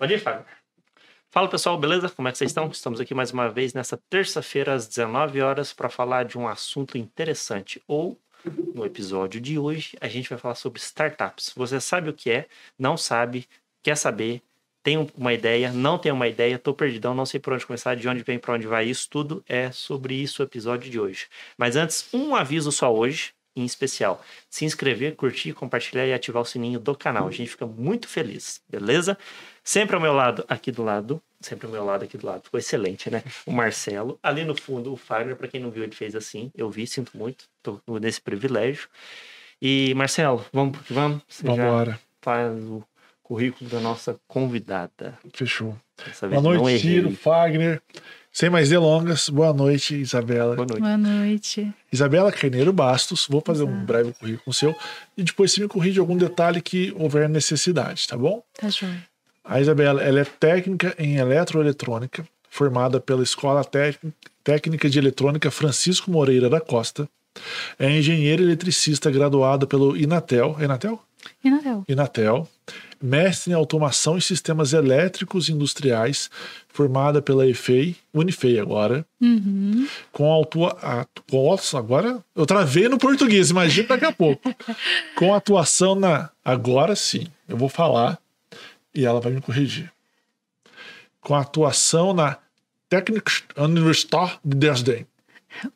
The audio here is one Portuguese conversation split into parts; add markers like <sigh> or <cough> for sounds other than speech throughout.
Pode ir, Fábio. Fala pessoal, beleza? Como é que vocês estão? Estamos aqui mais uma vez nessa terça-feira às 19 horas para falar de um assunto interessante. Ou no episódio de hoje a gente vai falar sobre startups. Você sabe o que é? Não sabe? Quer saber? Tem uma ideia? Não tem uma ideia? Tô perdidão, não sei por onde começar, de onde vem, para onde vai. Isso tudo é sobre isso o episódio de hoje. Mas antes, um aviso só hoje em especial. Se inscrever, curtir, compartilhar e ativar o sininho do canal. A gente fica muito feliz, beleza? Sempre ao meu lado, aqui do lado, sempre ao meu lado aqui do lado. Ficou excelente, né? O Marcelo. Ali no fundo, o Fagner, para quem não viu, ele fez assim. Eu vi, sinto muito. Tô nesse privilégio. E, Marcelo, vamos vamos? Você Vambora. faz o currículo da nossa convidada. Fechou. Boa noite, Ciro, Fagner. Sem mais delongas, boa noite, Isabela. Boa noite. Boa noite. Isabela Carneiro Bastos, vou fazer Exato. um breve currículo seu e depois você me corrige algum detalhe que houver necessidade, tá bom? Tá joia. A Isabela, ela é técnica em eletroeletrônica, formada pela Escola Técnica de Eletrônica Francisco Moreira da Costa. É engenheira eletricista graduada pelo Inatel. É Inatel? Inatel. Inatel mestre em automação e sistemas elétricos industriais, formada pela EFEI, Unifei agora, uhum. com autua, nossa, agora eu travei no português, imagina daqui a pouco, <laughs> com atuação na, agora sim, eu vou falar e ela vai me corrigir, com atuação na Technische Universität de Dresden.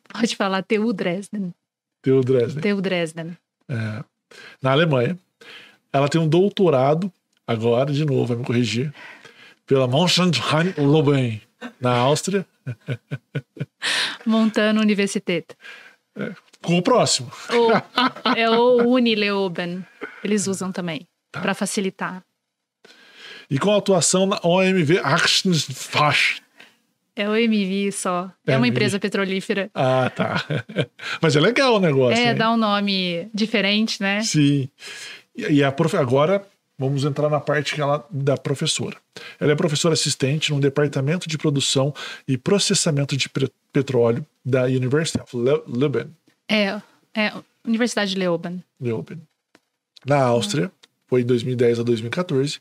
Pode falar TU Dresden. TU Dresden. TU Dresden. É, na Alemanha. Ela tem um doutorado, agora, de novo, vai me corrigir, pela Monschansheim Loben, na Áustria. <laughs> Montano Universität. É, com o próximo. O, <laughs> é o Unileoben. Eles usam também, tá. para facilitar. E com atuação na OMV Achsenfach. É o MV só. É, é uma empresa petrolífera. Ah, tá. <laughs> Mas é legal o negócio. É, né? dá um nome diferente, né? Sim. E a prof... agora vamos entrar na parte ela, da professora. Ela é professora assistente no departamento de produção e processamento de petróleo da University of Le Leuven. É, é Universidade de Leuven. Leuven. Na Áustria, foi de 2010 a 2014.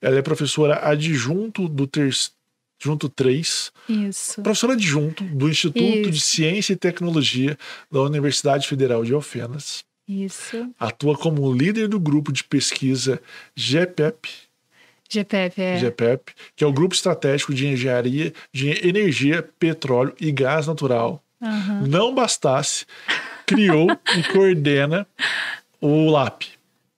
Ela é professora adjunto do terceiro Junto 3. Isso. Professora adjunto do Instituto Isso. de Ciência e Tecnologia da Universidade Federal de Alfenas. Isso. Atua como líder do grupo de pesquisa GPEP. GPEP, é. GPEP, que é o Grupo Estratégico de Engenharia de Energia, Petróleo e Gás Natural. Uhum. Não bastasse, criou e coordena o LAP,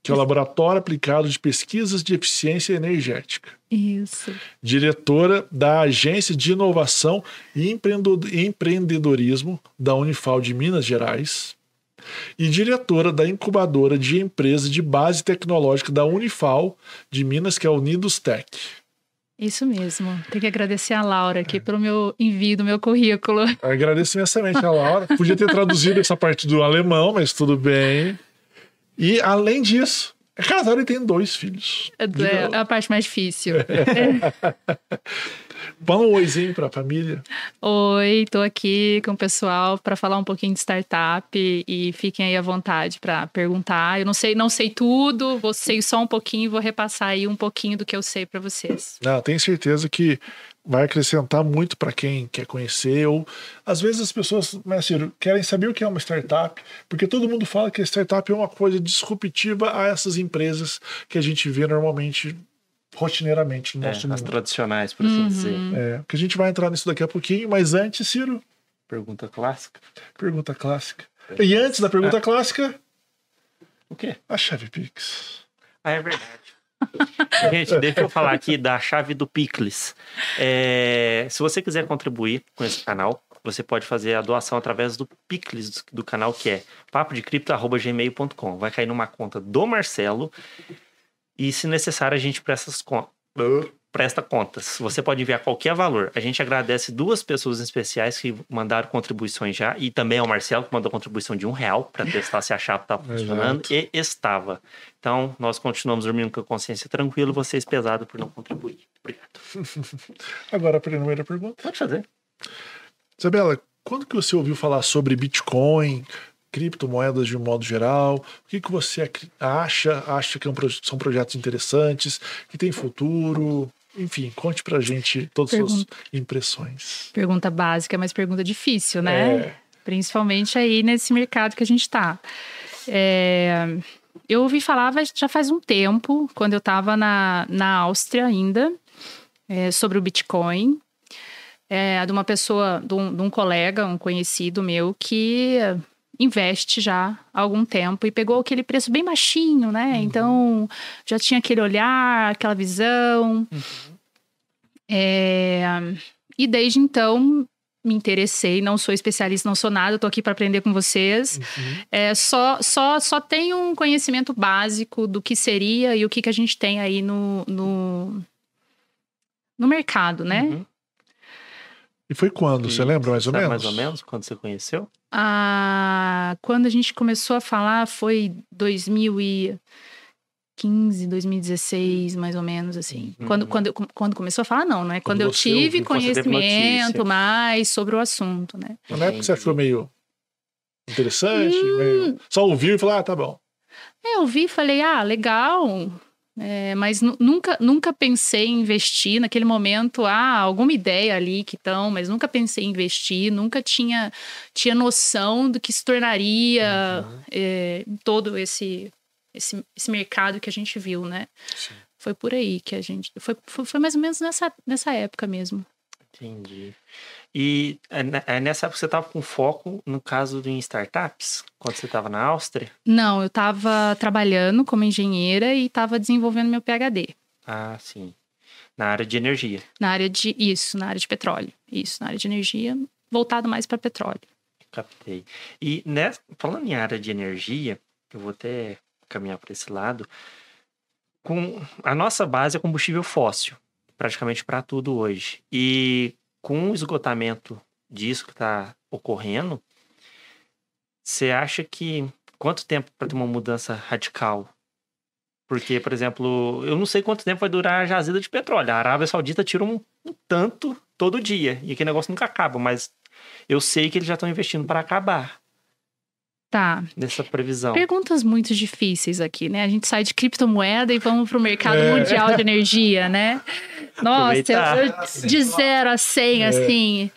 que é o Laboratório Aplicado de Pesquisas de Eficiência Energética. Isso. Diretora da Agência de Inovação e Empreendedorismo da Unifal de Minas Gerais e diretora da incubadora de empresa de base tecnológica da Unifal de Minas, que é a Unidos Tech. Isso mesmo. Tem que agradecer a Laura aqui é. pelo meu envio do meu currículo. Agradeço imensamente a Laura. Podia ter traduzido essa parte do alemão, mas tudo bem. E além disso, é casado e tem dois filhos. É, é a parte mais difícil. <laughs> Dá um oizinho para a família. Oi, estou aqui com o pessoal para falar um pouquinho de startup e fiquem aí à vontade para perguntar. Eu não sei, não sei tudo, vou sei só um pouquinho e vou repassar aí um pouquinho do que eu sei para vocês. Não, tenho certeza que vai acrescentar muito para quem quer conhecer ou às vezes as pessoas, mas assim, querem saber o que é uma startup, porque todo mundo fala que a startup é uma coisa disruptiva a essas empresas que a gente vê normalmente rotineiramente no é, nosso As tradicionais, por assim uhum. dizer. É, que a gente vai entrar nisso daqui a pouquinho, mas antes, Ciro. Pergunta clássica. Pergunta clássica. É. E antes da pergunta é. clássica. O quê? A chave Pix. Ah, é verdade. <laughs> Gente, deixa eu falar aqui da chave do Picles. É, se você quiser contribuir com esse canal, você pode fazer a doação através do Picles do, canal, que é papodecripto.gmail.com. Vai cair numa conta do Marcelo e, se necessário, a gente presta, presta contas. Você pode enviar qualquer valor. A gente agradece duas pessoas especiais que mandaram contribuições já, e também ao Marcelo, que mandou contribuição de um real para testar se a chave estava <laughs> funcionando, e estava. Então, nós continuamos dormindo com a consciência tranquila, vocês pesado por não contribuir. Obrigado. <laughs> Agora, a primeira pergunta. Pode fazer. Isabela, quando que você ouviu falar sobre Bitcoin, criptomoedas de um modo geral? O que, que você acha? Acha que é são projetos interessantes, que tem futuro? Enfim, conte pra gente todas as suas impressões. Pergunta básica, mas pergunta difícil, né? É, Principalmente aí nesse mercado que a gente tá. É, eu ouvi falar já faz um tempo, quando eu estava na, na Áustria ainda, é, sobre o Bitcoin. É, de uma pessoa, de um, de um colega, um conhecido meu, que investe já há algum tempo e pegou aquele preço bem baixinho, né? Então já tinha aquele olhar, aquela visão. É, e desde então me interessei, não sou especialista, não sou nada, tô aqui para aprender com vocês. uhum. É, só, só, só tenho um conhecimento básico do que seria e o que, que a gente tem aí no, no, no mercado, né? E foi quando? Você E lembra mais ou menos? mais ou menos quando você conheceu? Ah, quando a gente começou a falar foi 2015, 2016, mais ou menos assim. Uhum. Quando, quando, quando começou a falar, não, né? Quando, Quando eu você tive você conhecimento mais sobre o assunto, né? Na época você achou meio interessante, Hum. meio... só ouviu e falou, ah, tá bom. É, eu vi e falei, ah, legal. É, mas nu- nunca, nunca pensei em investir naquele momento, ah, alguma ideia ali que estão, mas nunca pensei em investir, nunca tinha, tinha noção do que se tornaria Uhum. é, todo esse, esse, esse mercado que a gente viu, né? Sim. Foi por aí que a gente. Foi, foi, foi mais ou menos nessa, nessa época mesmo. Entendi. E é é nessa época você estava com foco, no caso, em startups? Quando você estava na Áustria? Não, eu estava trabalhando como engenheira e estava desenvolvendo meu PhD. Ah, sim. Na área de energia. Na área de. Isso, na área de petróleo. Isso, na área de energia, voltado mais para petróleo. Captei. E nessa, falando em área de energia, eu vou até caminhar para esse lado. Com a nossa base é combustível fóssil, praticamente para tudo hoje. E com o esgotamento disso que está ocorrendo, você acha que quanto tempo para ter uma mudança radical? Porque, por exemplo, eu não sei quanto tempo vai durar a jazida de petróleo. A Arábia Saudita tira um, um tanto todo dia. E aquele negócio nunca acaba, mas eu sei que eles já estão investindo para acabar Tá. nessa previsão. Perguntas muito difíceis aqui, né? A gente sai de criptomoeda e vamos para o mercado É. mundial de energia, né? Nossa, eu- eu- de zero a 100, assim.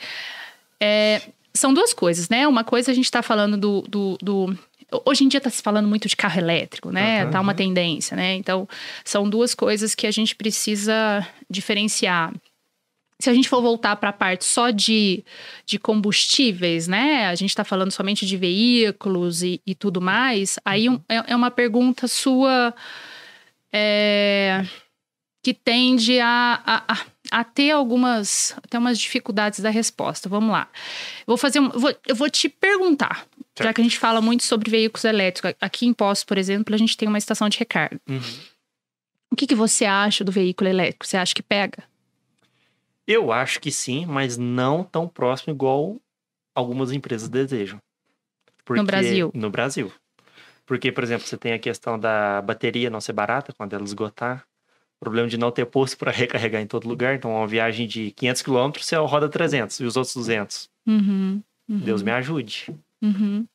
É, são duas coisas, né? Uma coisa a gente está falando do, do, do- Hoje em dia está se falando muito de carro elétrico, né? Aham. Tá uma tendência, né? Então, são duas coisas que a gente precisa diferenciar. Se a gente for voltar para a parte só de, de combustíveis, né? A gente está falando somente de veículos e, e tudo mais. Aí um- é, é uma pergunta sua é, que tende a, a, a- ter algumas até umas dificuldades da resposta. Vamos lá. Eu vou fazer um, vou, eu vou te perguntar, já Certo. que a gente fala muito sobre veículos elétricos. Aqui em Poços, por exemplo, a gente tem uma estação de recarga. Uhum. O que, que você acha do veículo elétrico? Você acha que pega? Eu acho que sim, mas não tão próximo igual algumas empresas desejam. Porque- Brasil? No Brasil. Porque, por exemplo, você tem a questão da bateria não ser barata quando ela esgotar. O problema de não ter posto para <laughs> recarregar em todo lugar. Então, uma viagem de 500 km, você roda 300 e os outros 200. Uhum, uhum. Deus me ajude. Uhum.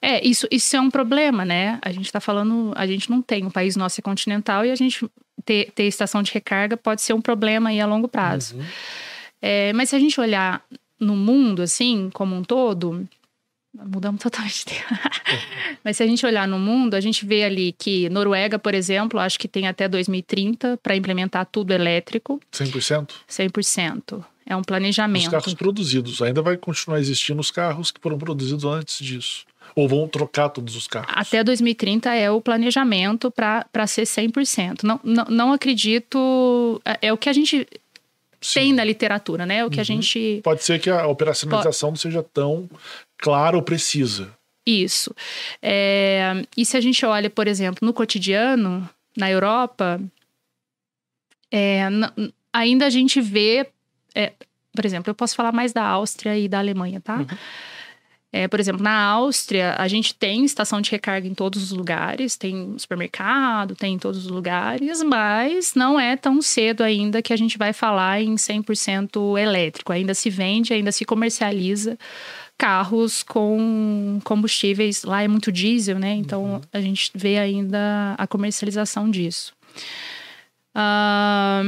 É, isso, isso é um problema, né? A gente tá falando, a gente não tem, o país nosso é continental e a gente ter, ter estação de recarga pode ser um problema aí a longo prazo. Uhum. É, mas se a gente olhar no mundo, assim, como um todo, mudamos totalmente. <laughs> mas se a gente olhar no mundo, a gente vê ali que Noruega, por exemplo, acho que tem até 2030 para implementar tudo elétrico, 100%? 100%. É um Os planejamento. carros produzidos. Ainda vai continuar existindo os carros que foram produzidos antes disso. Ou vão trocar todos os carros. Até 2030 é o planejamento para ser 100%. Não, não, não acredito. É, é o que a gente Sim. tem na literatura, né? É o que a Uhum. gente. Pode ser que a operacionalização não seja tão clara ou precisa. Isso. É, e se a gente olha, por exemplo, no cotidiano, na Europa, é, ainda a gente vê. é, por exemplo, eu posso falar mais da Áustria e da Alemanha, tá? Uhum. É, por exemplo, na Áustria, a gente tem estação de recarga em todos os lugares, tem supermercado, tem em todos os lugares, mas não é tão cedo ainda que a gente vai falar em 100% elétrico. Ainda se vende, ainda se comercializa carros com combustíveis. Lá é muito diesel, né? Então a gente vê ainda a comercialização disso. Ah,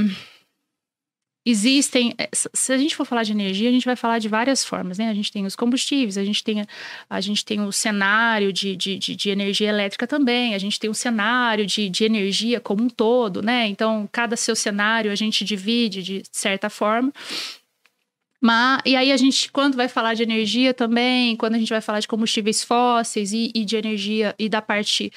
existem. eh, Se a gente for falar de energia, a gente vai falar de várias formas, né? A gente tem os combustíveis, a gente tem, a gente tem o cenário de, de, de, de energia elétrica também, a gente tem o cenário de, de energia como um todo, né? Então, cada seu cenário a gente divide de certa forma. Mas, e aí a gente, quando vai falar de energia também, quando a gente vai falar de combustíveis fósseis e, e de energia e da parte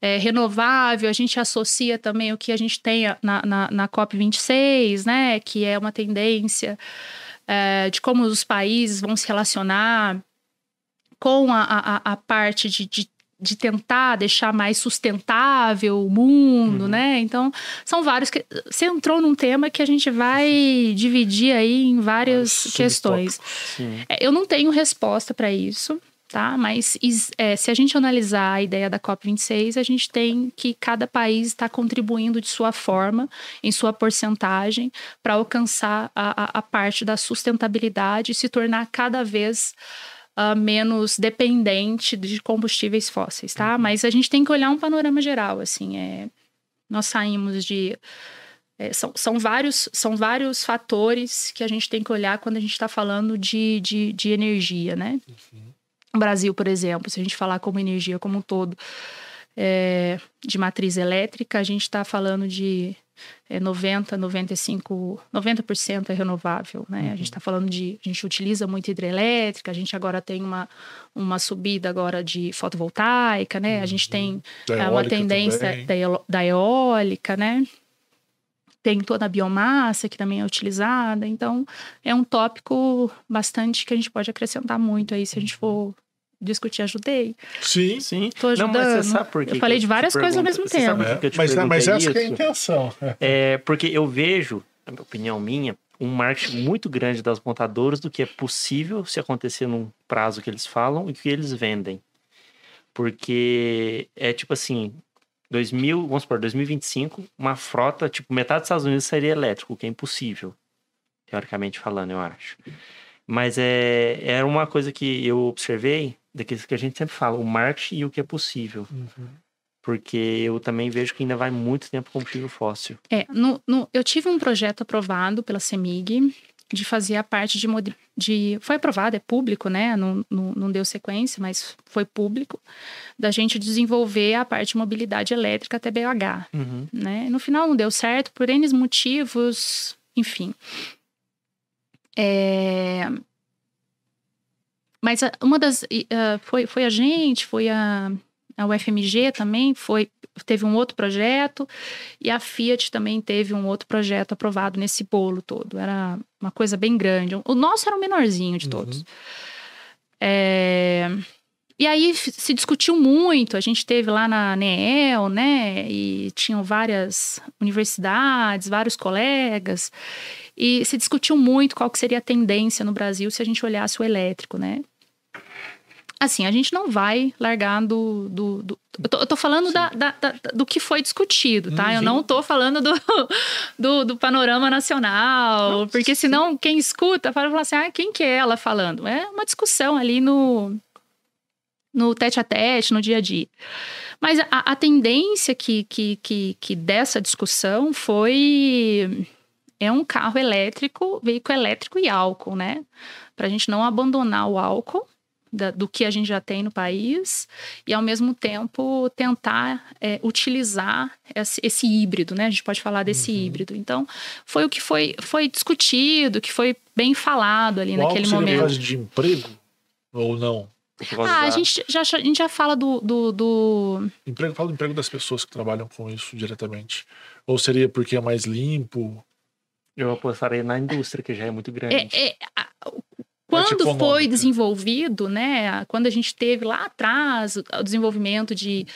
é, renovável, a gente associa também o que a gente tem na, na, na COP26, né? Que é uma tendência é, de como os países vão se relacionar com a, a, a parte de, de, de tentar deixar mais sustentável o mundo, Uhum. né? Então, são vários. Que... Você entrou num tema que a gente vai dividir aí em várias questões. É, Eu não tenho resposta para isso, tá? Mas é, se a gente analisar a ideia da COP26, a gente tem que cada país está contribuindo de sua forma, em sua porcentagem, para alcançar a, a- a parte da sustentabilidade e se tornar cada vez ah, menos dependente de combustíveis fósseis, tá? Mas a gente tem que olhar um panorama geral, assim, é, nós saímos de é, são, são, vários, são vários fatores que a gente tem que olhar quando a gente está falando de, de, de energia, né? O Brasil, por exemplo, se a gente falar como energia como um todo, é, de matriz elétrica, a gente está falando de é, 90, 95, 90% é renovável, né? A gente está falando de, a gente utiliza muito hidrelétrica, a gente agora tem uma, uma subida agora de fotovoltaica, né? A gente tem Da é uma tendência da, da eólica, né? Tem toda a biomassa que também é utilizada. Então, é um tópico bastante que a gente pode acrescentar muito aí se a gente for discutir. Ajudei. Sim, Sim. Tô Não, mas você ajudando. sabe por quê? Eu falei de várias coisas ao mesmo Você tempo. te mas, mas essa que é a intenção. É. É porque eu vejo, na opinião minha, um marketing muito grande das montadoras do que é possível se acontecer num prazo que eles falam e que eles vendem. Porque é tipo assim, 2000, vamos supor, 2025, uma frota, tipo, metade dos Estados Unidos seria elétrico, o que é impossível, teoricamente falando, eu acho. Mas é, era uma coisa que eu observei, daqueles que a gente sempre fala, o marketing e o que é possível. Porque eu também vejo que ainda vai muito tempo combustível fóssil. É, no, no- eu tive um projeto aprovado pela CEMIG de fazer a parte de, de foi aprovado, é público, né? Não, não, não deu sequência, mas foi público, da gente desenvolver a parte de mobilidade elétrica até BH. né? No final não deu certo por N motivos, enfim. É, Mas a- uma das. ah, foi, foi a gente, foi a, a UFMG também, foi, teve um outro projeto, e a Fiat também teve um outro projeto aprovado nesse bolo todo. Era uma coisa bem grande. O nosso era o menorzinho de todos. É, E aí se discutiu muito, a gente teve lá na NEEL, né? E tinham várias universidades, vários colegas, e se discutiu muito qual que seria a tendência no Brasil se a gente olhasse o elétrico, né? Assim, a gente não vai largar do. do, do- eu, tô, eu tô falando da, da- da- do que foi discutido, tá? Hum, eu sim. não tô falando do, do, do panorama nacional, Não, porque sim. senão quem escuta vai falar assim: ah, quem que é ela falando? É uma discussão ali no, no tete a tete, no dia a dia. Mas a, a tendência que, que, que, que dessa discussão foi é um carro elétrico, veículo elétrico e álcool, né? Para a gente não abandonar o álcool da- do que a gente já tem no país e, ao mesmo tempo, tentar é, utilizar esse, esse híbrido, né? A gente pode falar desse híbrido. Então, foi o que foi, foi discutido, que foi bem falado ali O naquele momento. de emprego ou não? Ah, a gente já, a gente já fala do, do, do- Emprego, fala do emprego das pessoas que trabalham com isso diretamente. Ou seria porque é mais limpo? Eu apostaria na indústria, que já é muito grande. É, é, a- quando foi desenvolvido, né? Quando a gente teve lá atrás o desenvolvimento de,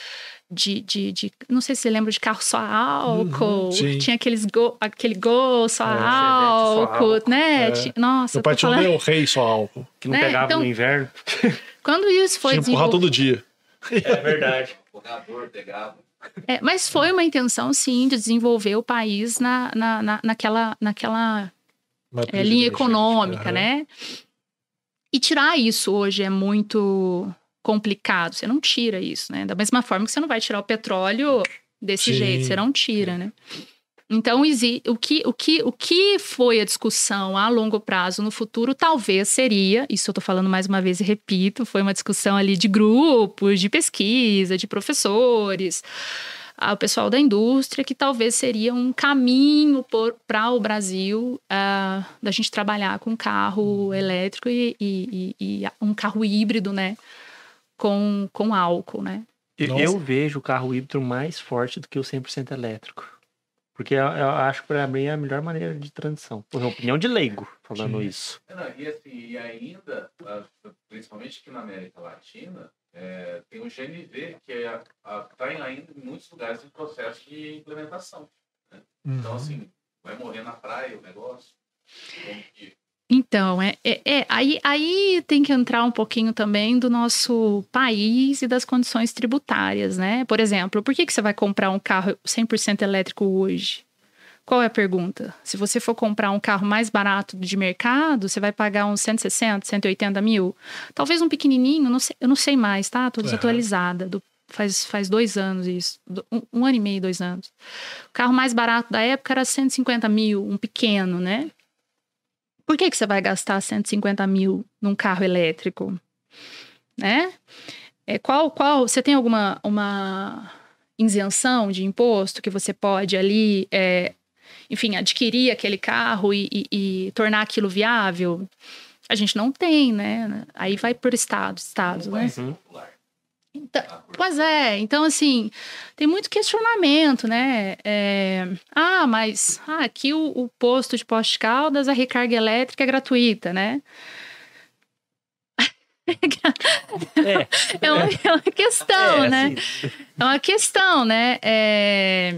de, de, de- Não sei se você lembra de carro só álcool. Uhum, tinha aqueles go, aquele gol só É, Chevette só álcool, álcool. né? É. Nossa, Meu eu pai tinha um falando... Del Rey só álcool. Que não né, pegava então- no inverno. <laughs> Quando isso foi Tinha todo dia. É verdade. Jogador pegava. É, mas foi uma intenção, sim, de desenvolver o país na, na, na, naquela, naquela é, linha econômica, né? E tirar isso hoje é muito complicado. Você não tira isso, né? Da mesma forma que você não vai tirar o petróleo desse Sim. jeito, você não tira, né? Então, o que, o, que, o que foi a discussão a longo prazo no futuro, talvez seria, isso eu estou falando mais uma vez e repito, foi uma discussão ali de grupos, de pesquisa, de professores, ah, o pessoal da indústria, que talvez seria um caminho para o Brasil ah, da gente trabalhar com carro elétrico e, e- e- e um carro híbrido, né? Com, com álcool, né? Eu, Nossa. eu vejo o carro híbrido mais forte do que o 100% elétrico. Porque eu, eu acho que para mim é a melhor maneira de transição. Por opinião de leigo, falando Sim. isso. É, não, e, assim, e ainda, principalmente aqui na América Latina, é, tem o GNV, que está ainda em muitos lugares em processo de implementação. Então, Uhum. assim, vai morrer na praia o negócio. Como que Então, é, é, é, aí, aí tem que entrar um pouquinho também do nosso país e das condições tributárias, né? Por exemplo, por que, que você vai comprar um carro 100% elétrico hoje? Qual é a pergunta? Se você for comprar um carro mais barato de mercado, você vai pagar uns 160, 180 mil? Talvez um pequenininho, não sei- eu não sei mais, tá? Tô desatualizada. do- faz, faz dois anos isso. um, um ano e meio, dois anos. O carro mais barato da época era 150 mil, um pequeno, né? Por que, que você vai gastar 150 mil num carro elétrico? Né? É, qual, qual, você tem alguma uma isenção de imposto que você pode ali, é, enfim, adquirir aquele carro e, e- e tornar aquilo viável? A gente não tem, né? Aí vai por estado, estado, né? ser Uhum. popular. Então, Pois é, então assim, tem muito questionamento, né? É, ah, mas ah, aqui o, o posto de Poste Caldas, a recarga elétrica é gratuita, né? <laughs> É, É uma, é uma questão, é, né? assim, É uma questão, né? É,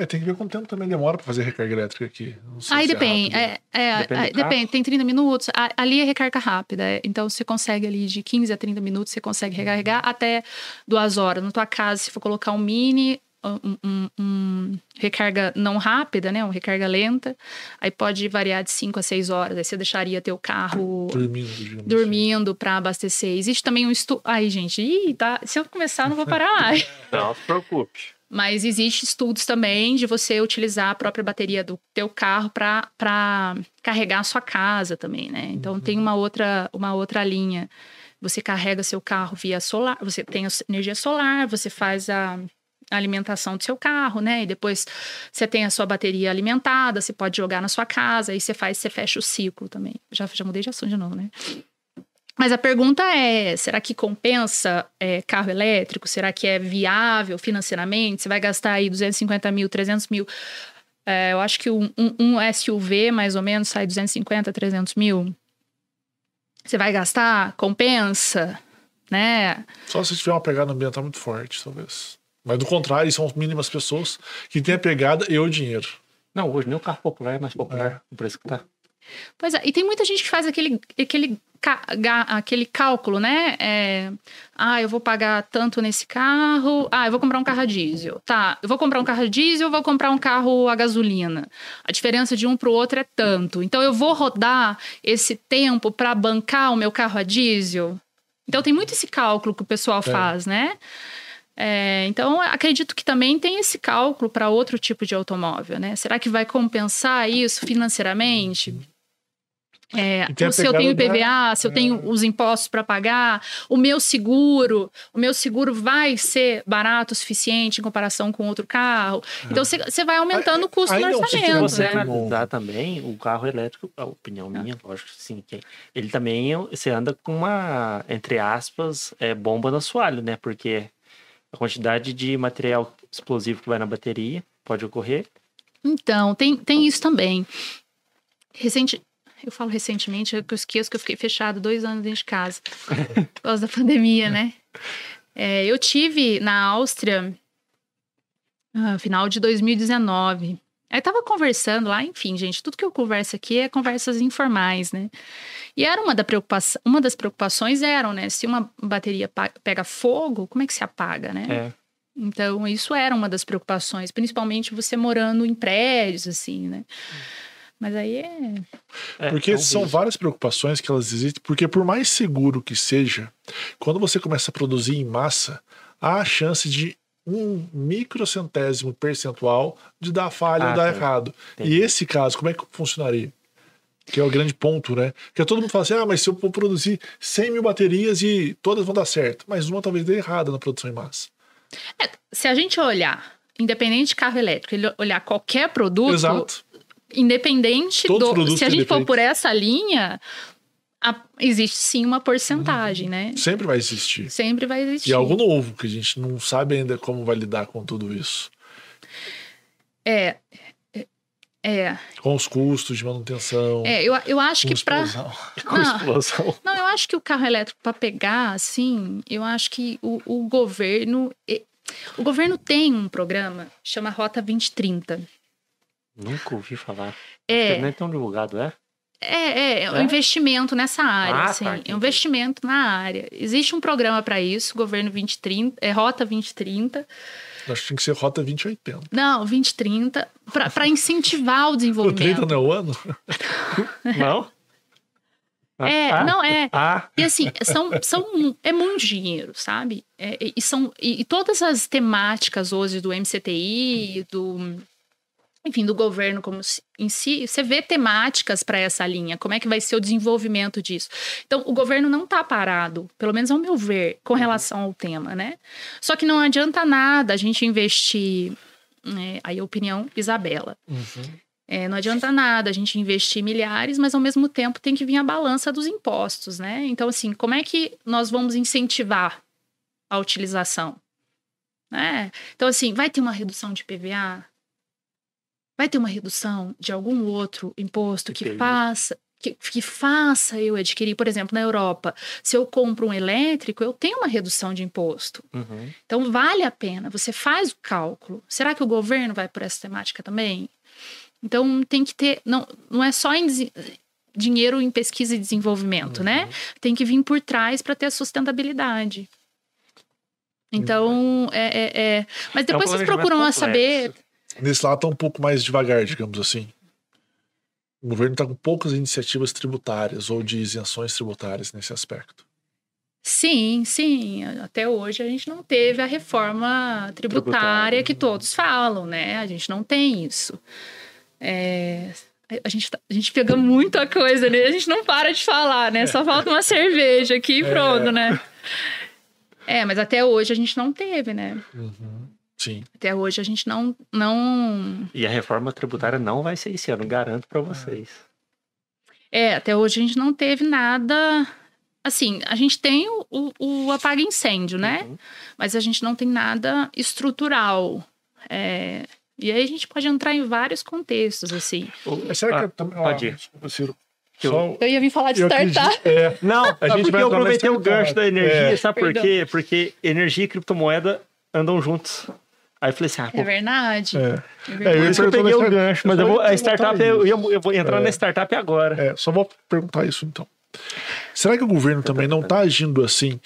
É, tem que ver quanto tempo também demora pra fazer recarga elétrica aqui. Não sei Aí se é depende. É, é, Depende aí depende, tem 30 minutos. Ali é recarga rápida. é, Então você consegue ali de 15 a 30 minutos, você consegue recarregar até duas horas. Na tua casa, se for colocar um mini, um, um- um recarga não rápida, né? Um recarga lenta, aí pode variar de 5 a 6 horas. Aí você deixaria teu carro Dormindo, assim. dormindo para abastecer. Existe também um estudo. Ai, gente, ih, tá. se eu começar, eu não vou parar mais. não se preocupe. Mas existe estudos também de você utilizar a própria bateria do teu carro para carregar a sua casa também, né? Então tem uma outra, uma outra linha. Você carrega seu carro via solar, você tem energia solar, você faz a alimentação do seu carro, né? E depois você tem a sua bateria alimentada, você pode jogar na sua casa, aí você faz, você fecha o ciclo também. Já, já mudei de assunto de novo, né? Mas a pergunta é: será que compensa é, carro elétrico? Será que é viável financeiramente? Você vai gastar aí 250 mil, 300 mil? É, eu acho que um, um- SUV, mais ou menos, sai 250, 300 mil. Você vai gastar? Compensa? Né? Só se tiver uma pegada ambiental muito forte, talvez. Mas do contrário, são as mínimas pessoas que têm a pegada e o dinheiro. Não, hoje nem o carro popular é mais popular, o preço que tá. Pois é, e tem muita gente que faz aquele, aquele, aquele cálculo, né? É, ah, eu vou pagar tanto nesse carro. Ah, eu vou comprar um carro a diesel. Tá, eu vou comprar um carro a diesel ou vou comprar um carro a gasolina? A diferença de um para o outro é tanto. Então eu vou rodar esse tempo para bancar o meu carro a diesel? Então tem muito esse cálculo que o pessoal faz, né? É, então, acredito que também tem esse cálculo para outro tipo de automóvel, né? Será que vai compensar isso financeiramente? É, se eu tenho pegada da- IPVA, se eu tenho os impostos para pagar, o meu seguro, o meu seguro vai ser barato o suficiente em comparação com outro carro. Então, você você vai aumentando o custo Aí no não, se orçamento, você né? analisar também, o carro elétrico, a opinião minha, lógico que sim, que ele também, você anda com uma, entre aspas, é, bomba no assoalho, né? Porque a quantidade de material explosivo que vai na bateria pode ocorrer. Então, tem, tem isso também. Recente, eu falo recentemente, é eu esqueço que eu fiquei fechado dois anos dentro de casa <laughs> por causa da pandemia, né? É, eu tive na Áustria ah, final de 2019. Aí tava conversando lá, enfim, gente, tudo que eu converso aqui é conversas informais, né? E era uma, da preocupação, uma das preocupações eram, né? Se uma bateria pega fogo, como é que se apaga, né? É, Então, isso era uma das preocupações, principalmente você morando em prédios, assim, né? Mas aí é. é, Porque é são várias preocupações que elas existem, porque por mais seguro que seja, quando você começa a produzir em massa, há a chance de um microcentésimo percentual de dar falha Ah, ou dar tá. errado. Entendi. E esse caso, como é que funcionaria? Que é o grande ponto, né? Porque todo mundo fala assim: ah, mas se eu for produzir 100 mil baterias e todas vão dar certo, mas uma talvez dê errada na produção em massa. Se a gente olhar, independente de carro elétrico, ele olhar qualquer produto, Exato. independente Todos os do. Se a gente for por essa linha, a- existe sim uma porcentagem, né? Sempre vai existir. Sempre vai existir. E é algo novo, que a gente não sabe ainda como vai lidar com tudo isso. É. é- É, Com os custos de manutenção. é eu, eu acho com que para explosão. <laughs> <laughs> Com Não. explosão. Não, eu acho que o carro elétrico, para pegar, assim, eu acho que o, o governo. e- O governo tem um programa chama Rota 2030. Nunca ouvi falar. É, Nem tão divulgado, é? É, é, é um É? investimento nessa área, Ah, assim, tá, é entendi. um investimento na área. Existe um programa para isso, Governo 2030, é Rota 2030. Acho que tinha que ser Rota 2080. Não, 2030, para incentivar o O 30 desenvolvimento. não é o ano? <laughs> Não? É, Ah, não, é. Ah, E assim, são, são, é muito dinheiro, sabe? É, e- e, são, e, e todas as temáticas hoje do MCTI, do. Enfim, do governo como em si, você vê temáticas para essa linha, como é que vai ser o desenvolvimento disso. Então, o governo não está parado, pelo menos ao meu ver, com relação ao tema, né? Só que não adianta nada a gente investir. né, aí, a opinião, Isabela. É, não adianta nada a gente investir milhares, mas ao mesmo tempo tem que vir a balança dos impostos, né? Então, assim, como é que nós vamos incentivar a utilização? Né? Então, assim, vai ter uma redução de PVA? Vai ter uma redução de algum outro imposto que IPI. faça que, que faça eu adquirir, por exemplo, na Europa, se eu compro um elétrico, eu tenho uma redução de imposto. uhum. Então, vale a pena, você faz o cálculo. Será que o governo vai por essa temática também? Então, tem que ter. Não, não é só em dinheiro em pesquisa e desenvolvimento, né? Tem que vir por trás para ter a sustentabilidade. Então, é. é- é- Mas depois vocês planejamento procuram complexo. saber. Nesse lado tá um pouco mais devagar, digamos assim. O governo está com poucas iniciativas tributárias ou de isenções tributárias nesse aspecto. Sim, sim. Até hoje a gente não teve a reforma tributária, Tributária. que todos falam, né? A gente não tem isso. É, A gente, tá- a gente pega muita coisa, né? A gente não para de falar, né? Só falta uma cerveja aqui e pronto, né? É, mas até hoje a gente não teve, né? Sim. Até hoje a gente não. não... E a reforma tributária não vai ser esse ano, garanto pra vocês. É, até hoje a gente não teve nada. Assim, a gente tem o, o, o apaga-incêndio, né? Uhum. mas a gente não tem nada estrutural. É, E aí a gente pode entrar em vários contextos, assim. Mas será Ah, que eu também. pode ir. desculpa, Ciro. Eu- Só- Eu ia vir falar de eu startup. acredito- é, Não, <laughs> A gente porque vai eu aproveitei o gancho da energia, É. sabe por Perdão. quê? Porque energia e criptomoeda andam juntos. Aí eu falei assim, ah, pô, É verdade. é. É É, verdade. por eu isso que eu peguei o gancho, mas eu eu vou, a ia startup, eu, ia- eu vou entrar É. na startup agora. É, só vou perguntar isso então. Será que o governo também não está agindo assim?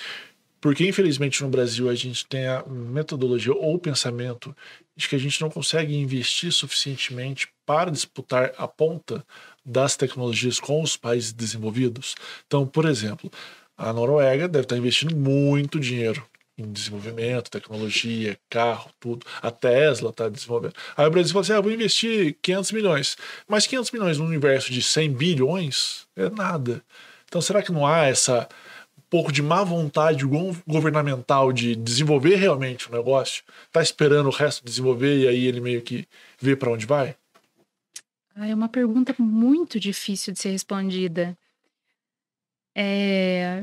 Porque, infelizmente, no Brasil a gente tem a metodologia ou o pensamento de que a gente não consegue investir suficientemente para disputar a ponta das tecnologias com os países desenvolvidos. Então, por exemplo, a Noruega deve estar investindo muito dinheiro em desenvolvimento, tecnologia, carro, tudo. A Tesla está desenvolvendo. Aí o Brasil fala assim: ah, vou investir 500 milhões. Mas 500 milhões no universo de 100 bilhões é nada. Então, será que não há essa um pouco de má vontade go- governamental de desenvolver realmente o negócio? Tá esperando o resto desenvolver e aí ele meio que vê para onde vai? Ah, é uma pergunta muito difícil de ser respondida. É...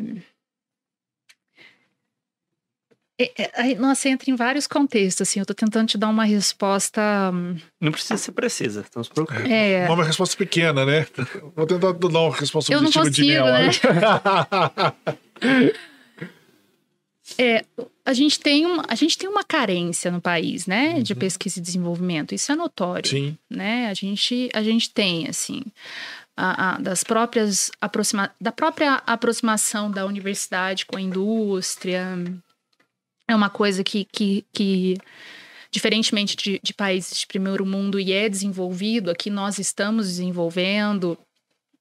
é- é- nossa, entra em vários contextos, assim. Eu tô tentando te dar uma resposta. hum, Não precisa ser precisa, não se preocupe. É, Uma resposta pequena, né? <laughs> Vou tentar dar uma resposta Eu não objetiva de meia consigo, né? <laughs> É, a gente tem uma, a gente tem uma carência no país, né, de Uhum. pesquisa e desenvolvimento. Isso é notório, Sim. né? A gente, a gente tem assim a- a- das próprias aproxima, da própria aproximação da universidade com a indústria. É uma coisa que, que, que diferentemente de, de países de primeiro mundo e é desenvolvido, aqui nós estamos desenvolvendo.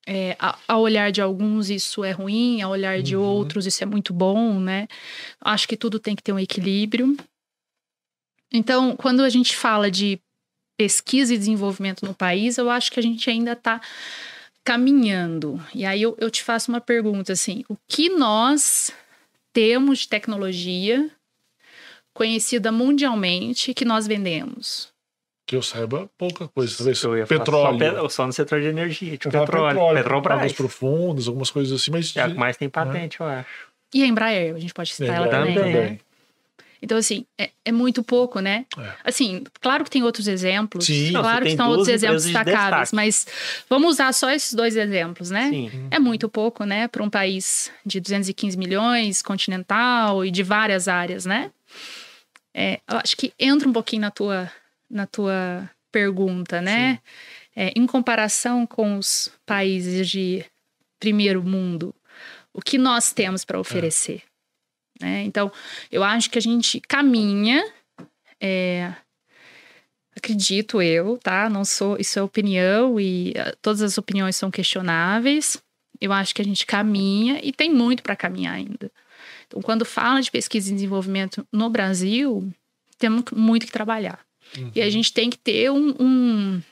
É, a, a olhar de alguns isso é ruim, a olhar de Uhum. outros isso é muito bom, né? Acho que tudo tem que ter um equilíbrio. Então, quando a gente fala de pesquisa e desenvolvimento no país, eu acho que a gente ainda está caminhando. E aí eu, eu te faço uma pergunta assim: o que nós temos de tecnologia conhecida mundialmente que nós vendemos? Que eu saiba, pouca coisa. Talvez Eu ia falar petróleo. Só, só no setor de energia, tipo petróleo, petróleo, Petrobras. águas profundas, algumas coisas assim, mas. É a que mais tem patente, eu acho. E a Embraer, a gente pode citar ela também, também. né? Então, assim, é, é muito pouco, né? É. Assim, claro que tem outros exemplos. Sim. Não, claro que estão outros exemplos empresas de mas vamos usar só esses dois exemplos, né? Sim. É muito pouco, né, para um país de 215 milhões, continental e de várias áreas, né? É, eu acho que entra um pouquinho na tua, na tua pergunta, né? É, em comparação com os países de primeiro mundo, o que nós temos para oferecer? Né? Então, eu acho que a gente caminha, é, acredito eu, tá? Não sou, isso é opinião e ah, todas as opiniões são questionáveis. Eu acho que a gente caminha e tem muito para caminhar ainda. Então, quando fala de pesquisa e desenvolvimento no Brasil, temos muito que trabalhar. E a gente tem que ter um. um,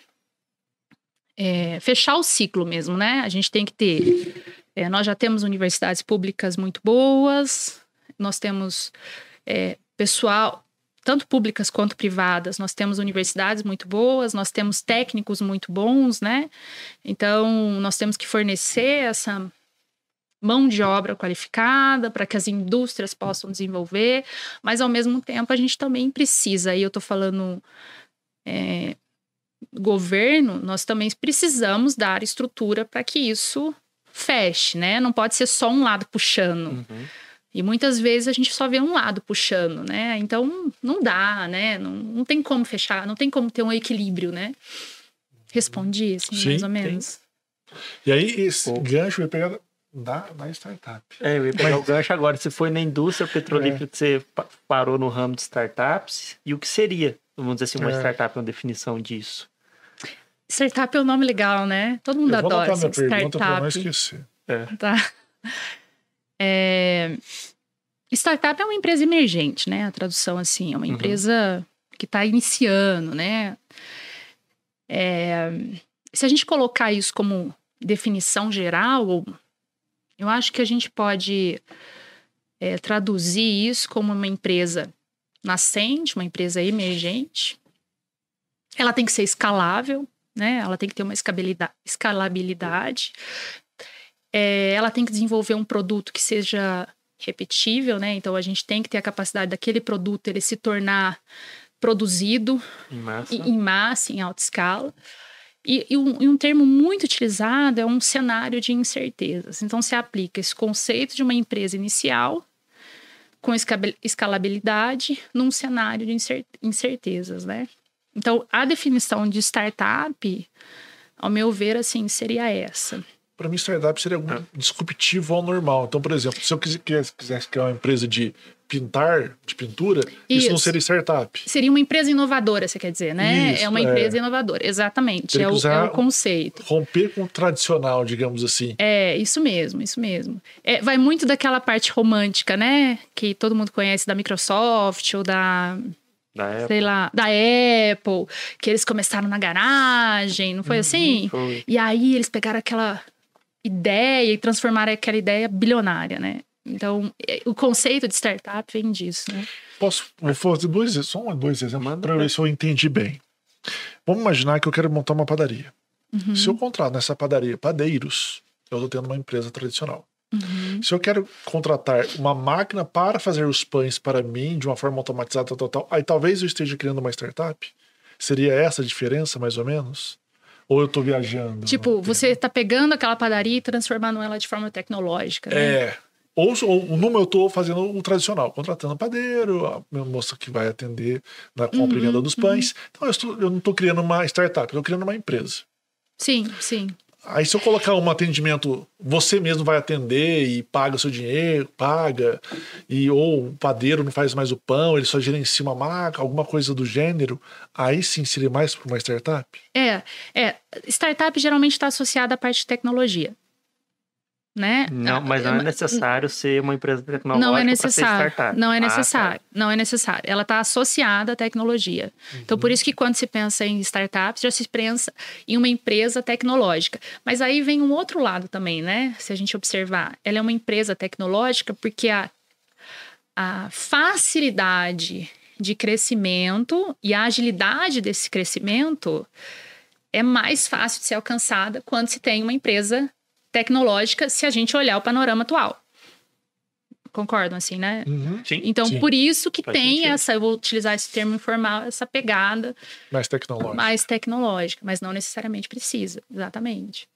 é, fechar o ciclo mesmo, né? A gente tem que ter. é, nós já temos universidades públicas muito boas, nós temos é, pessoal, tanto públicas quanto privadas, nós temos universidades muito boas, nós temos técnicos muito bons, né? Então, nós temos que fornecer essa mão de obra qualificada para que as indústrias possam desenvolver, mas ao mesmo tempo a gente também precisa, aí eu estou falando é, governo, nós também precisamos dar estrutura para que isso feche, né? Não pode ser só um lado puxando. Uhum. E muitas vezes a gente só vê um lado puxando, né? Então não dá, né? Não, não tem como fechar, não tem como ter um equilíbrio, né? Respondi, assim, Sim, mais ou tem. menos. E aí, esse Pô. gancho eu ia pegar da, da startup. É, eu ia pegar o gancho agora. Você foi na indústria petrolífera, É. você pa- parou no ramo de startups. E o que seria, vamos dizer assim, uma É. startup, uma definição disso? Startup é um nome legal, né? Todo mundo Eu vou adora anotar minha assim, pergunta para não startup. esquecer. Tá. É, Startup é uma empresa emergente, né? A tradução assim, é uma Uhum. empresa que está iniciando, né? É, se a gente colocar isso como definição geral, eu acho que a gente pode é, traduzir isso como uma empresa nascente, uma empresa emergente. Ela tem que ser escalável, né? Ela tem que ter uma escalabilidade. É, ela tem que desenvolver um produto que seja repetível, né? Então a gente tem que ter a capacidade daquele produto ele se tornar produzido Em massa? em massa, em alta escala. E, e um, e um termo muito utilizado é um cenário de incertezas. Então, se aplica esse conceito de uma empresa inicial com escalabilidade num cenário de incer- incertezas, né? Então, a definição de startup, ao meu ver, assim, seria essa. Para mim, startup seria algo disruptivo ao normal. Então, por exemplo, se eu quis- quisesse, quisesse criar uma empresa de pintar, de pintura, isso, não Isso. seria startup. Seria uma empresa inovadora, você quer dizer, né? Isso, é uma é. empresa inovadora, exatamente. Teria É que o, usar é o conceito. Romper com o tradicional, digamos assim. É, isso mesmo, isso mesmo. É, vai muito daquela parte romântica, né? Que todo mundo conhece da Microsoft ou da, Da época? sei lá, da Apple, que eles começaram na garagem, não foi assim? Foi. E aí eles pegaram aquela ideia e transformaram aquela ideia bilionária, né? Então, é, o conceito de startup vem disso, né? Posso vou fazer dois, só um, dois exemplos para ver ver. se eu entendi bem. Vamos imaginar que eu quero montar uma padaria. Uhum. Se eu contrato nessa padaria padeiros, eu estou tendo uma empresa tradicional. Uhum. Se eu quero contratar uma máquina para fazer os pães para mim de uma forma automatizada, tal, tal, aí talvez eu esteja criando uma startup. Seria essa a diferença, mais ou menos? Ou eu estou viajando? Tipo, você tá pegando aquela padaria e transformando ela de forma tecnológica, né? É. Ou, ou numa eu estou fazendo o tradicional, contratando padeiro, a minha moça que vai atender na compra e Uhum, venda dos pães. Então eu, estou- eu não estou criando uma startup, eu estou criando uma empresa. Sim, sim. Aí se eu colocar um atendimento, você mesmo vai atender e paga o seu dinheiro, paga, e ou o padeiro não faz mais o pão, ele só gerencia uma marca, alguma coisa do gênero, aí sim seria mais para uma startup? É, é. Startup geralmente está associada à parte de tecnologia. Né? Não, mas não é necessário ser uma empresa tecnológica Não é para ser necessário. startup. Não é Ah, tá. necessário. Não é necessário. Ela está associada à tecnologia. Então, Uhum. por isso que quando se pensa em startups, já se pensa em uma empresa tecnológica. Mas aí vem um outro lado também, né? Se a gente observar, ela é uma empresa tecnológica porque a, a facilidade de crescimento e a agilidade desse crescimento é mais fácil de ser alcançada quando se tem uma empresa tecnológica, se a gente olhar o panorama atual. Concordam assim, né? Uhum. Sim. Então, Sim. por isso que Faz tem sentido. essa, eu vou utilizar esse termo informal, essa pegada Mais tecnológico. mais tecnológica, mas não necessariamente precisa, exatamente.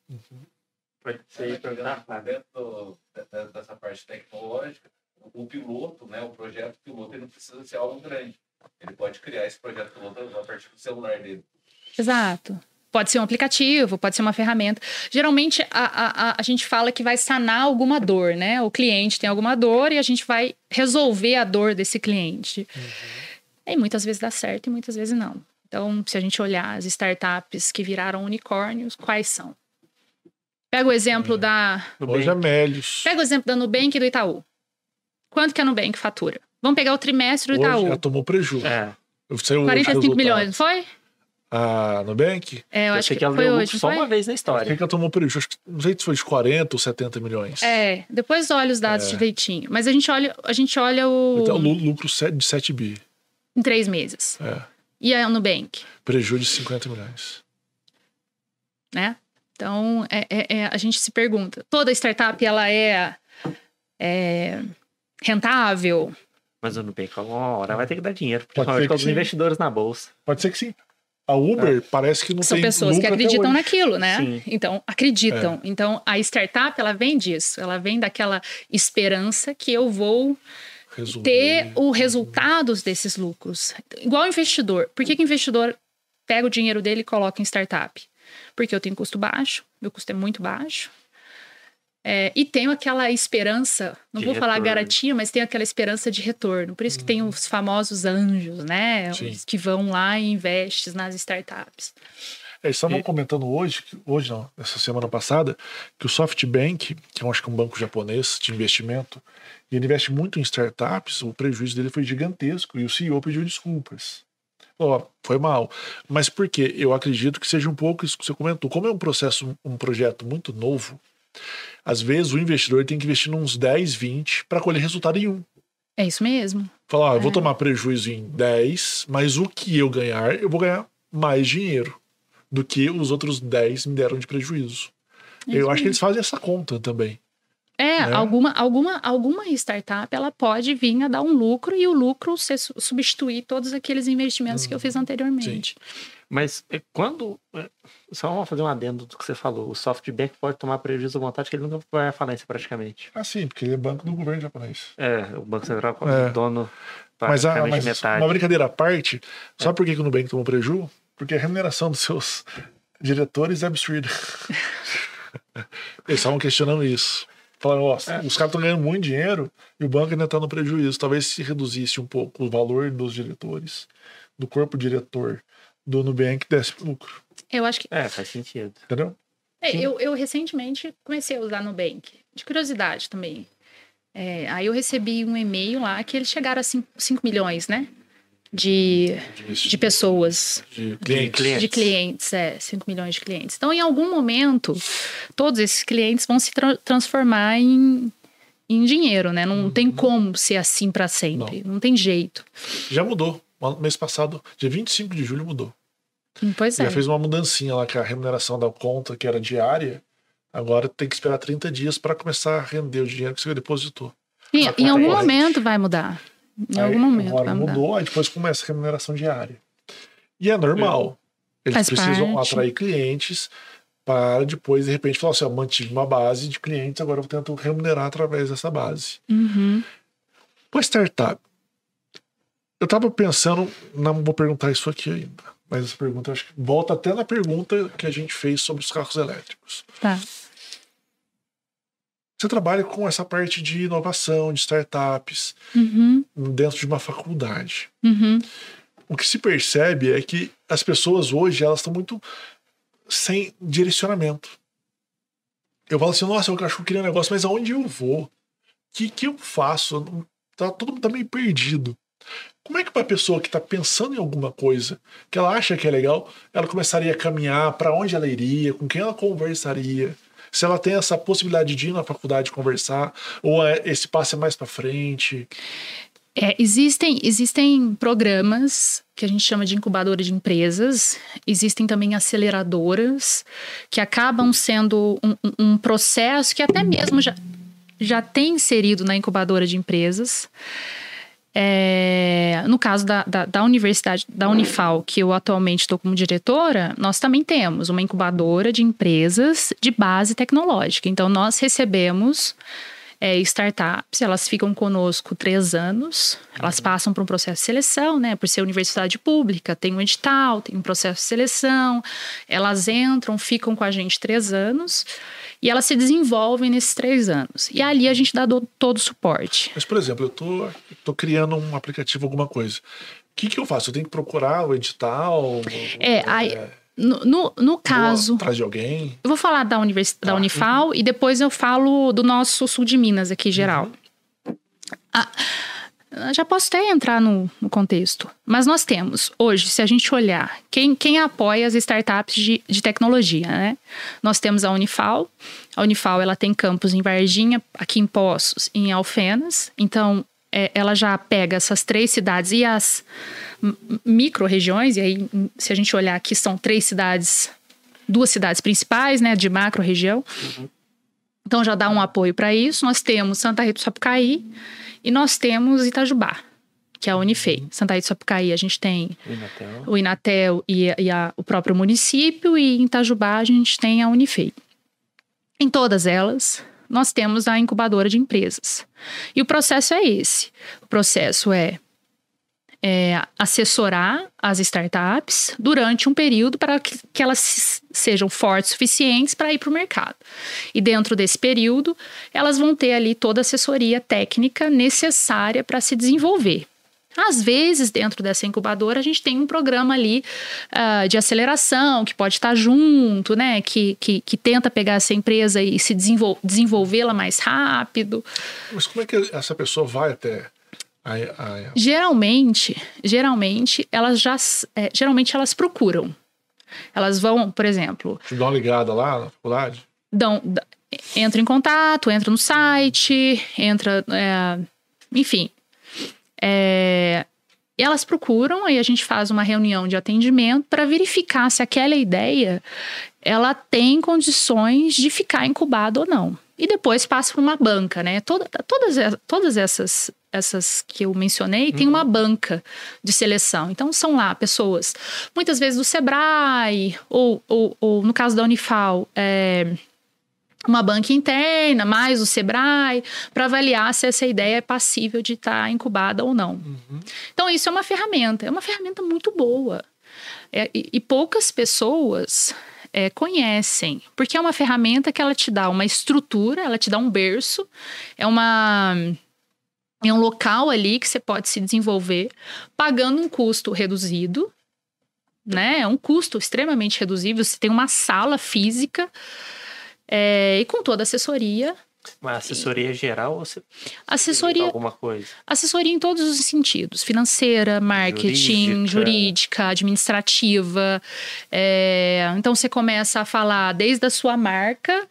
Pode ser programado. Dentro dessa parte tecnológica, o piloto, né, o projeto piloto, ele não precisa ser algo grande. Ele pode criar esse projeto piloto a partir do celular dele. Exato. Pode ser um aplicativo, pode ser uma ferramenta. Geralmente, a, a, a, gente fala que vai sanar alguma dor, né? O cliente tem alguma dor e a gente vai resolver a dor desse cliente. E muitas vezes dá certo e muitas vezes não. Então, se a gente olhar as startups que viraram unicórnios, quais são? Pega o exemplo da Hoje é Melios. Pega o exemplo da Nubank e do Itaú. Quanto que a Nubank fatura? Vamos pegar o trimestre do Hoje Itaú. ela tomou prejuízo. É, Saiu hoje o 45 resultado. milhões, não foi? A Nubank, É, eu, eu acho que, que ela foi deu hoje, só foi? uma vez na história. que ela tomou prejuízo? Acho que- Não sei se foi de 40 ou 70 milhões. É, depois olha os dados É. direitinho. Mas a gente olha, a gente olha o... Então, lu- lucro de 7 bi. em três meses. É. E a Nubank, Prejuízo de 50 milhões. né? Então, é, é- é- a gente se pergunta, toda startup, ela é, é rentável? Mas o Nubank, uma hora vai ter que dar dinheiro, Pode principalmente ser com que investidores na bolsa. Pode ser que sim. A Uber parece que não São tem pessoas que acreditam naquilo, né? Sim. Então, acreditam. Então, a startup, ela vem disso. Ela vem daquela esperança que eu vou Resolver. ter os resultados desses lucros. Igual investidor. Por que, que o investidor pega o dinheiro dele e coloca em startup? Porque eu tenho custo baixo, meu custo é muito baixo. É, e tenho aquela esperança, não De vou falar retorno. garantia, mas tenho aquela esperança de retorno. Por isso que tem os famosos anjos, né? Sim. Os que vão lá e investem nas startups. É, Eles estavam E- comentando hoje, hoje não, essa semana passada, que o SoftBank, que eu acho que é um banco japonês de investimento, e ele investe muito em startups, o prejuízo dele foi gigantesco e o CEO pediu desculpas. Ó, foi mal. Mas por quê? Eu acredito que seja um pouco isso que você comentou. Como é um processo, um projeto muito novo, às vezes o investidor tem que investir uns 10, 20 para colher resultado em um. É isso mesmo. Falar, ó, eu vou É. tomar prejuízo em 10, mas o que eu ganhar, eu vou ganhar mais dinheiro do que os outros 10 me deram de prejuízo. É eu acho que eles fazem essa conta também. É, né? alguma, alguma, alguma startup ela pode vir a dar um lucro e o lucro ser, su- substituir todos aqueles investimentos que eu fiz anteriormente. Mas é, quando. é, Só vamos fazer um adendo do que você falou. O SoftBank pode tomar prejuízo à vontade, que ele nunca vai à falência praticamente. Ah, sim, porque ele é banco do governo japonês. É, o Banco Central, É. o dono, Mas, a, mas metade. uma brincadeira à parte, sabe por que, que o Nubank tomou prejuízo? Porque a remuneração dos seus diretores é absurda. <laughs> Eles estavam questionando isso. Falaram, ó, os caras estão ganhando muito dinheiro e o banco ainda está no prejuízo. Talvez se reduzisse um pouco o valor dos diretores, do corpo diretor do Nubank, desse lucro. Eu acho que. É, faz sentido. Entendeu? é, eu, eu recentemente comecei a usar Nubank, de curiosidade também. É, aí eu recebi um e-mail lá que eles chegaram a 5 milhões, né? De, de pessoas, De clientes. clientes. de clientes, é, 5 milhões de clientes. Então, em algum momento, todos esses clientes vão se tra- transformar em, em dinheiro, né? Não tem como ser assim para sempre, não. tem jeito. Já mudou. No mês passado, dia 25 de julho, mudou. Hum, Pois é. Já fez uma mudancinha lá, que a remuneração da conta, que era diária, agora tem que esperar 30 dias para começar a render o dinheiro que você depositou. Em, a em algum conta é momento vai mudar. Em Aí, algum momento agora vai mudar. mudou, aí depois começa a remuneração diária. E é normal. Eles Faz precisam parte. atrair clientes para depois, de repente, falar assim: ó, mantive uma base de clientes, agora eu tento remunerar através dessa base. Uhum. Uma startup. Eu tava pensando, não vou perguntar isso aqui ainda, mas essa pergunta acho que volta até na pergunta que a gente fez sobre os carros elétricos. Tá. Você trabalha com essa parte de inovação, de startups, Uhum. dentro de uma faculdade. Uhum. O que se percebe é que as pessoas hoje elas estão muito sem direcionamento. eu falo assim, nossa, eu acho que eu queria um negócio, mas aonde eu vou? O que, que eu faço? Tá, todo mundo tá meio perdido. Como é que para a pessoa que está pensando em alguma coisa, que ela acha que é legal, ela começaria a caminhar, para onde ela iria, com quem ela conversaria? Se ela tem essa possibilidade de ir na faculdade conversar, ou é, esse passo é mais para frente? É, existem, existem programas que a gente chama de incubadora de empresas, existem também aceleradoras, que acabam sendo um, um processo que até mesmo já, já tem inserido na incubadora de empresas. É, no caso da, da, da, universidade, da Unifal, que eu atualmente estou como diretora, nós também temos uma incubadora de empresas de base tecnológica. Então, nós recebemos é, startups, elas ficam conosco três anos, elas uhum. passam por um processo de seleção, né? Por ser universidade pública, tem um edital, tem um processo de seleção, elas entram, ficam com a gente três anos e elas se desenvolvem nesses três anos. E ali a gente dá do, todo o suporte. Mas, por exemplo, eu tô, tô criando um aplicativo, alguma coisa. O que, que eu faço? Eu tenho que procurar o edital? É, é... aí no, no, no caso. Atrás de alguém? Eu vou falar da, univers, da tá. Unifal uhum. e depois eu falo do nosso sul de Minas aqui, geral. Uhum. Ah, já posso até entrar no, no, contexto. Mas nós temos, hoje, se a gente olhar, quem, quem apoia as startups de, de tecnologia, né? Nós temos a Unifal. A Unifal, ela tem campus em Varginha, aqui em Poços e em Alfenas. Então, é, ela já pega essas três cidades e as micro-regiões, e aí, se a gente olhar aqui, são três cidades, duas cidades principais, né, de macro-região. Uhum. Então, já dá um apoio para isso. Nós temos Santa Rita do Sapucaí e nós temos Itajubá, que é a Unifei. Santa Rita Sapucaí, a gente tem Inatel. o Inatel e, e a, o próprio município, e em Itajubá a gente tem a Unifei. Em todas elas, nós temos a incubadora de empresas. E o processo é esse. O processo é é, assessorar as startups durante um período para que, que elas sejam fortes suficientes para ir para o mercado. E dentro desse período, elas vão ter ali toda a assessoria técnica necessária para se desenvolver. Às vezes, dentro dessa incubadora, a gente tem um programa ali uh, de aceleração que pode estar junto, né? Que, que, que tenta pegar essa empresa e se desenvol desenvolvê-la mais rápido. Mas como é que essa pessoa vai até Geralmente, geralmente elas já, é, geralmente elas procuram. Elas vão, por exemplo. Te dão uma ligada lá na faculdade? Dão, entra em contato, entra no site, entra, é, enfim. É, elas procuram, aí a gente faz uma reunião de atendimento para verificar se aquela ideia ela tem condições de ficar incubada ou não. E depois passa por uma banca, né? Toda, todas, todas essas essas que eu mencionei, uhum. tem uma banca de seleção. Então, são lá pessoas, muitas vezes do Sebrae, ou, ou, ou no caso da Unifal, é, uma banca interna, mais o Sebrae, para avaliar se essa ideia é passível de estar tá incubada ou não. Uhum. Então, isso é uma ferramenta, é uma ferramenta muito boa. É, e, e, poucas pessoas é, conhecem, porque é uma ferramenta que ela te dá uma estrutura, ela te dá um berço, é uma é um local ali que você pode se desenvolver pagando um custo reduzido, né? É um custo extremamente reduzido. Você tem uma sala física é, e com toda a assessoria. Uma assessoria geral ou assessoria alguma coisa? Assessoria em todos os sentidos: financeira, marketing, jurídica, jurídica administrativa. É, então você começa a falar desde a sua marca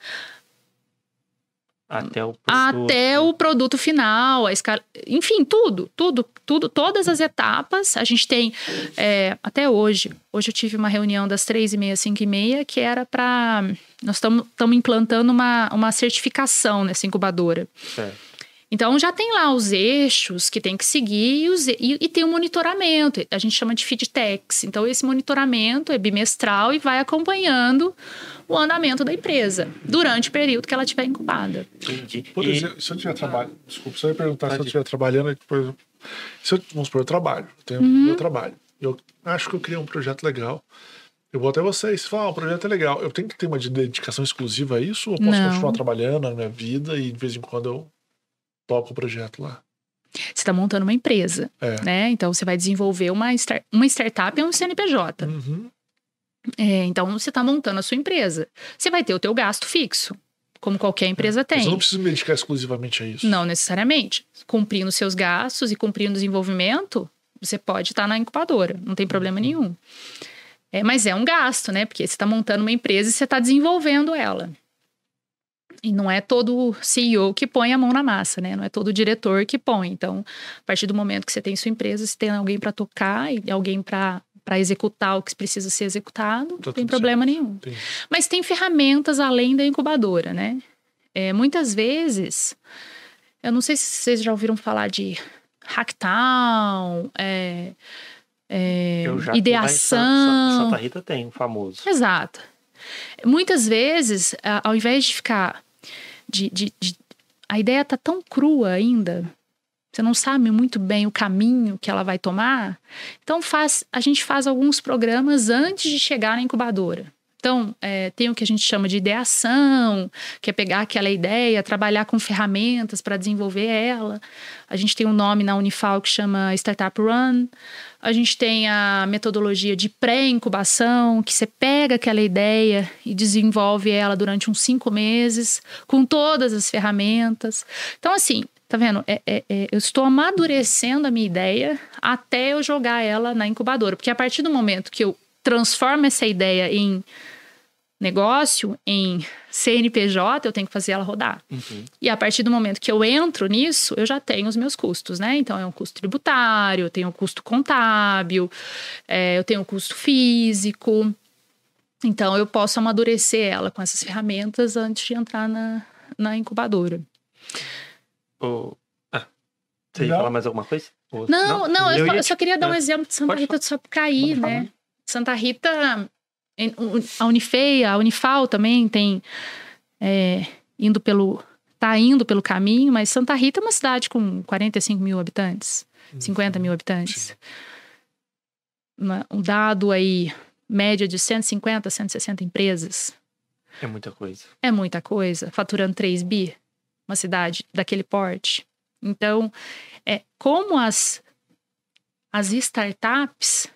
até o produto, até o produto final, a escala, enfim, tudo, tudo, tudo, todas as etapas. A gente tem é, até hoje. Hoje eu tive uma reunião das três e meia, cinco e meia, que era para nós estamos implantando uma, uma certificação nessa incubadora. Certo. Então já tem lá os eixos que tem que seguir e, os, e, e, tem o um monitoramento. A gente chama de feedtechs. Então esse monitoramento é bimestral e vai acompanhando o andamento da empresa durante o período que ela estiver incubada. Entendi. Por exemplo, se eu estiver trabalhando, desculpa, você ia perguntar Pode. se eu estiver trabalhando, depois, se eu, vamos supor, eu trabalho, eu tenho uhum. meu trabalho. Eu acho que eu criei um projeto legal. Eu vou até vocês, falar, ah, o projeto é legal. Eu tenho que ter uma dedicação exclusiva a isso ou posso Não. continuar trabalhando na minha vida e de vez em quando eu toco o projeto lá? Você está montando uma empresa, é. né? Então você vai desenvolver uma, start, uma startup é um CNPJ. Uhum. É, então você está montando a sua empresa. Você vai ter o teu gasto fixo. como qualquer empresa tem. Mas eu não preciso me dedicar exclusivamente a isso. Não necessariamente. Cumprindo seus gastos e cumprindo o desenvolvimento, você pode estar na incubadora, não tem problema nenhum. É, mas é um gasto, né? Porque você está montando uma empresa e você está desenvolvendo ela. E não é todo CEO que põe a mão na massa, né? Não é todo diretor que põe. Então, a partir do momento que você tem sua empresa, você tem alguém para tocar e alguém para para executar o que precisa ser executado, Tá não tem problema certo. nenhum. Entendi. Mas tem ferramentas além da incubadora, né? É, muitas vezes, eu não sei se vocês já ouviram falar de Hacktown, é, é, já ideação. Santa Rita tem, o famoso. Exato. Muitas vezes, ao invés de ficar. De, de- de- a ideia tá tão crua ainda, você não sabe muito bem o caminho que ela vai tomar. Então, faz, a gente faz alguns programas antes de chegar na incubadora. Então, é, tem o que a gente chama de ideação, que é pegar aquela ideia, trabalhar com ferramentas para desenvolver ela. A gente tem um nome na Unifal que chama Startup Run. A gente tem a metodologia de pré-incubação, que você pega aquela ideia e desenvolve ela durante uns cinco meses, com todas as ferramentas. Então, assim, tá vendo? É- é- é, eu estou amadurecendo a minha ideia até eu jogar ela na incubadora. Porque a partir do momento que eu transformo essa ideia em negócio, em CNPJ, eu tenho que fazer ela rodar. Uhum. E a partir do momento que eu entro nisso, eu já tenho os meus custos, né? Então, é um custo tributário, eu tenho um custo contábil, é, eu tenho um custo físico. Então, eu posso amadurecer ela com essas ferramentas antes de entrar na, na incubadora. O- Ah, você ia Não. falar mais alguma coisa? Ou- Não, não, eu, Eu só, eu só queria dar um é. exemplo de Santa Pode Rita do Sapucaí, Pode falar. né? Santa Rita, a Unifeia, a Unifal também tem é, indo pelo. tá indo pelo caminho, mas Santa Rita é uma cidade com 45 mil habitantes, 50 mil habitantes. Uma- um dado aí, média de 150, 160 empresas. É muita coisa. É muita coisa, faturando 3 bi, uma cidade daquele porte. Então, é como as, as startups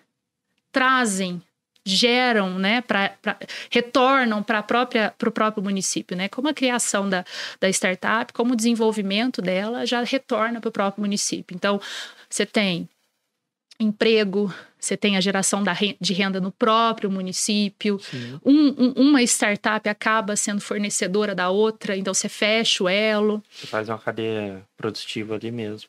trazem, geram, né, pra, pra- retornam para própria para o próprio município, né? Como a criação da, da startup, como o desenvolvimento dela já retorna para o próprio município. Então, você tem emprego, você tem a geração da ren- de renda no próprio município, um- um- uma startup acaba sendo fornecedora da outra, então você fecha o elo. Você faz uma cadeia produtiva ali mesmo.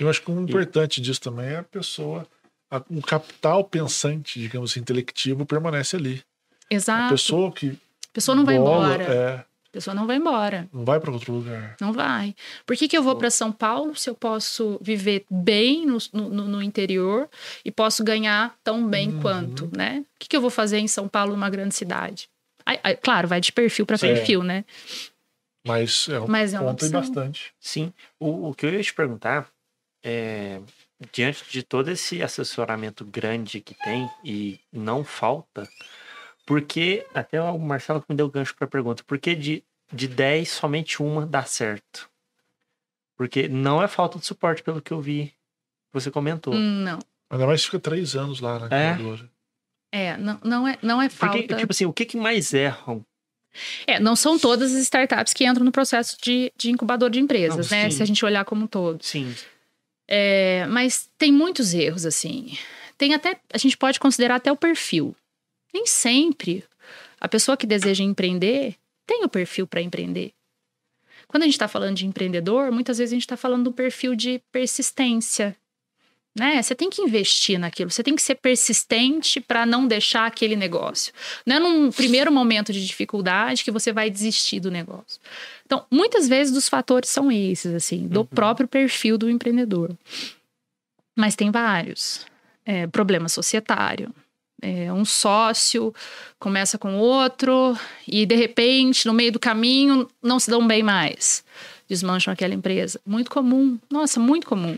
Eu acho que o importante disso também é a pessoa, a- um capital pensante, digamos assim, intelectivo, permanece ali. A Exato. pessoa que. A pessoa não vai bola, embora. É, A pessoa não vai embora. não vai para outro lugar. Não vai. Por que, que eu vou para São Paulo se eu posso viver bem no, no, no interior e posso ganhar tão bem Uhum. quanto, né? O que, que eu vou fazer em São Paulo, numa grande cidade? Aí- aí, claro, vai de perfil para perfil, né? Mas é, Mas é uma conta e opção. bastante. Sim. O, o que eu ia te perguntar é, diante de todo esse assessoramento grande que tem e não falta, porque até o Marcelo que me deu gancho para a pergunta, por que de, de 10 somente uma dá certo? Porque não é falta de suporte, pelo que eu vi, que você comentou. Hum, Não. Ainda mais fica três anos lá na É? incubadora. É, não, não é, não é falta. Porque, tipo assim, o que, que mais erram? É, não são todas as startups que entram no processo de, de incubador de empresas, Não, né? sim. Se a gente olhar como um todo. Sim. É, mas tem muitos erros, assim. Tem até. A gente pode considerar até o perfil. Nem sempre a pessoa que deseja empreender tem o perfil para empreender. Quando a gente está falando de empreendedor, muitas vezes a gente está falando do perfil de persistência. Né? Você tem que investir naquilo, você tem que ser persistente para não deixar aquele negócio. Não é num primeiro momento de dificuldade que você vai desistir do negócio. Então, muitas vezes os fatores são esses, assim, do Uhum. próprio perfil do empreendedor. Mas tem vários. É, problema societário. É, um sócio começa com outro e, de repente, no meio do caminho, não se dão bem mais. Desmancham aquela empresa. Muito comum. Nossa, muito comum.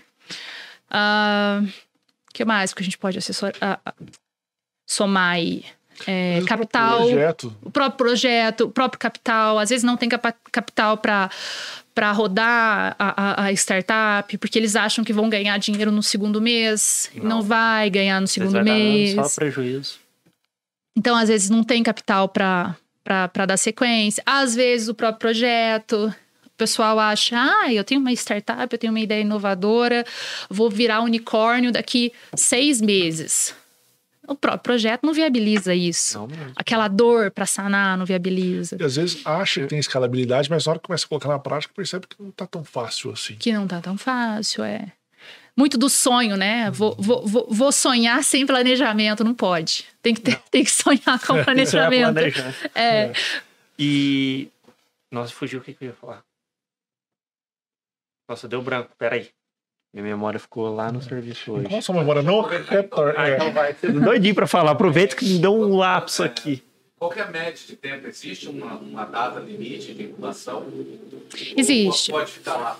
O que mais que a gente pode assessor, ah, ah, somar aí? É, Mas o próprio capital Projeto. o próprio projeto, o próprio capital, às vezes não tem capa- capital para para rodar a, a- a startup, porque eles acham que vão ganhar dinheiro no segundo mês, não, Não. vai ganhar no segundo mês. Só prejuízo. Então, às vezes, não tem capital para para dar sequência. Às vezes o próprio projeto. O pessoal acha, ah, eu tenho uma startup, eu tenho uma ideia inovadora, vou virar unicórnio daqui seis meses. O próprio projeto não viabiliza isso. Não. Aquela dor para sanar não viabiliza. E às vezes acha que tem escalabilidade, mas na hora que começa a colocar na prática, percebe que não tá tão fácil assim. Que não tá tão fácil, é. Muito do sonho, né? Vou, vou, vou, vou sonhar sem planejamento, não pode. Tem que, ter, tem que sonhar com <laughs> planejamento. Planejando. É, E. Nossa, fugiu o que, que eu ia falar. Nossa, deu branco, peraí. Minha memória ficou lá no serviço hoje. Nossa, memória não retorna. Ah, É. então vai. Doidinho pra falar. Aproveita que me deu um lapso aqui. Qual que é a média de tempo? Existe uma, uma data limite de incubação? Existe. Ou Pode ficar lá.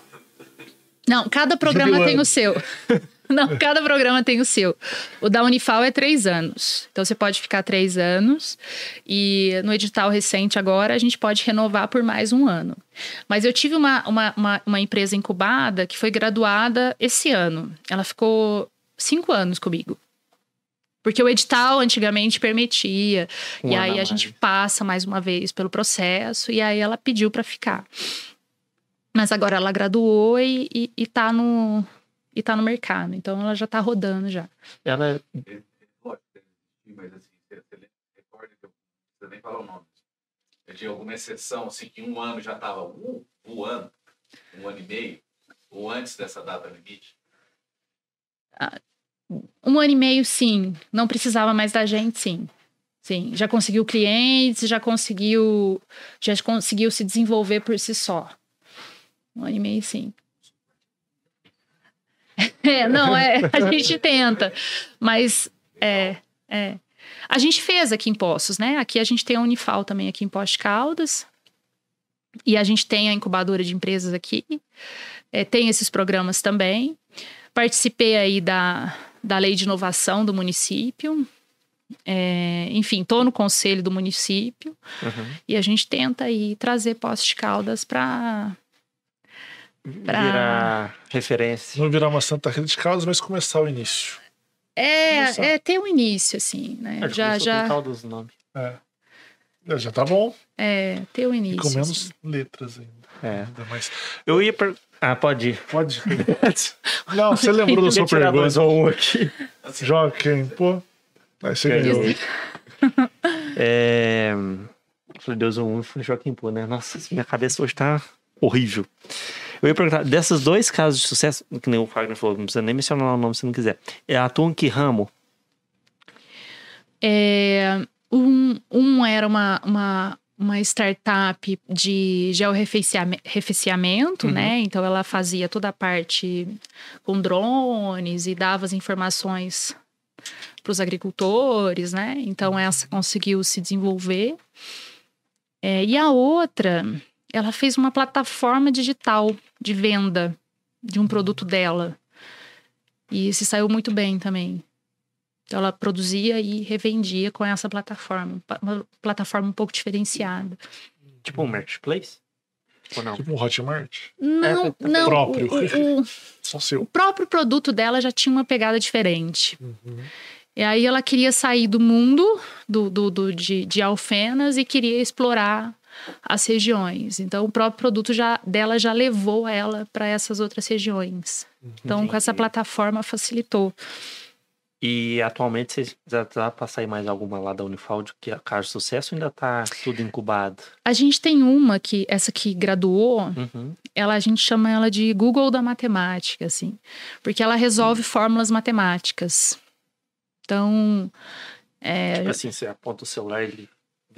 Não, cada programa tem o seu. <laughs> <laughs> Não, cada programa tem o seu. O da Unifal é três anos. Então você pode ficar três anos. E no edital recente agora, a gente pode renovar por mais um ano. Mas eu tive uma, uma, uma, uma empresa incubada que foi graduada esse ano. Ela ficou cinco anos comigo. Porque o edital antigamente permitia. Um e aí a a mais. gente passa mais uma vez pelo processo. E aí ela pediu para ficar. Mas agora ela graduou e, e, e, tá no, e tá no mercado. Então ela já tá rodando já. Ela existido, mas assim, você, recorda que eu não precisa nem falar o nome. Eu tinha alguma exceção, assim, que um ano já estava uh, voando, um ano e meio, ou antes dessa data limite. Um ano e meio, sim. Não precisava mais da gente, sim. Sim. Já conseguiu clientes, já conseguiu. Já conseguiu se desenvolver por si só. Um ano e meio, sim. É, não, é, a <laughs> gente tenta. Mas é, é. A gente fez aqui em Poços, né? Aqui a gente tem a Unifal também aqui em Poços de Caldas. E a gente tem a incubadora de empresas aqui. É, tem esses programas também. Participei aí da, da lei de inovação do município. É, enfim, estou no conselho do município uhum. e a gente tenta aí trazer Poços de Caldas para Pra- virar referência. Não virar uma Santa Rita de Caldas, mas começar o início. Começar. é, é ter um início assim, né? Ah, Já já Caldas o nome. É. Já tá bom. é ter um E início. com menos assim. letras ainda. É. Ainda mais. Eu ia per... Ah, pode ir. Pode. <laughs> Não, você lembrou da sua pergunta. um aqui. Joga quem? Pô. Aí você ganhou. <laughs> É... Falei, Deus, um Joaquim Pô, né? Nossa, minha cabeça hoje tá horrível. Eu ia perguntar, desses dois casos de sucesso, que nem o Fagner falou, não precisa nem mencionar o nome se não quiser. É atuam em que ramo? É, um, um era uma, uma, uma startup de georreferenciamento, Uhum. né? Então ela fazia toda a parte com drones e dava as informações para os agricultores, né? Então essa conseguiu se desenvolver. É, e a outra, ela fez uma plataforma digital de venda de um produto dela. E se saiu muito bem também. Então, ela produzia e revendia com essa plataforma. Uma plataforma um pouco diferenciada. Tipo um marketplace? Ou não? Tipo um Hotmart. Não, tá não. próprio. O, o- o- <laughs> Só seu. o próprio produto dela já tinha uma pegada diferente. Uhum. E aí ela queria sair do mundo do, do, do- de, de Alfenas e queria explorar as regiões. Então, o próprio produto já, dela já levou ela para essas outras regiões. Então, com essa Entendi. plataforma facilitou. E atualmente vocês já dá pra sair mais alguma lá da Unifald que é caso sucesso ainda tá tudo incubado? A gente tem uma que, essa que graduou, Uhum. ela a gente chama ela de Google da matemática, assim, porque ela resolve fórmulas matemáticas. Então, é, Tipo assim, você aponta o celular e ele,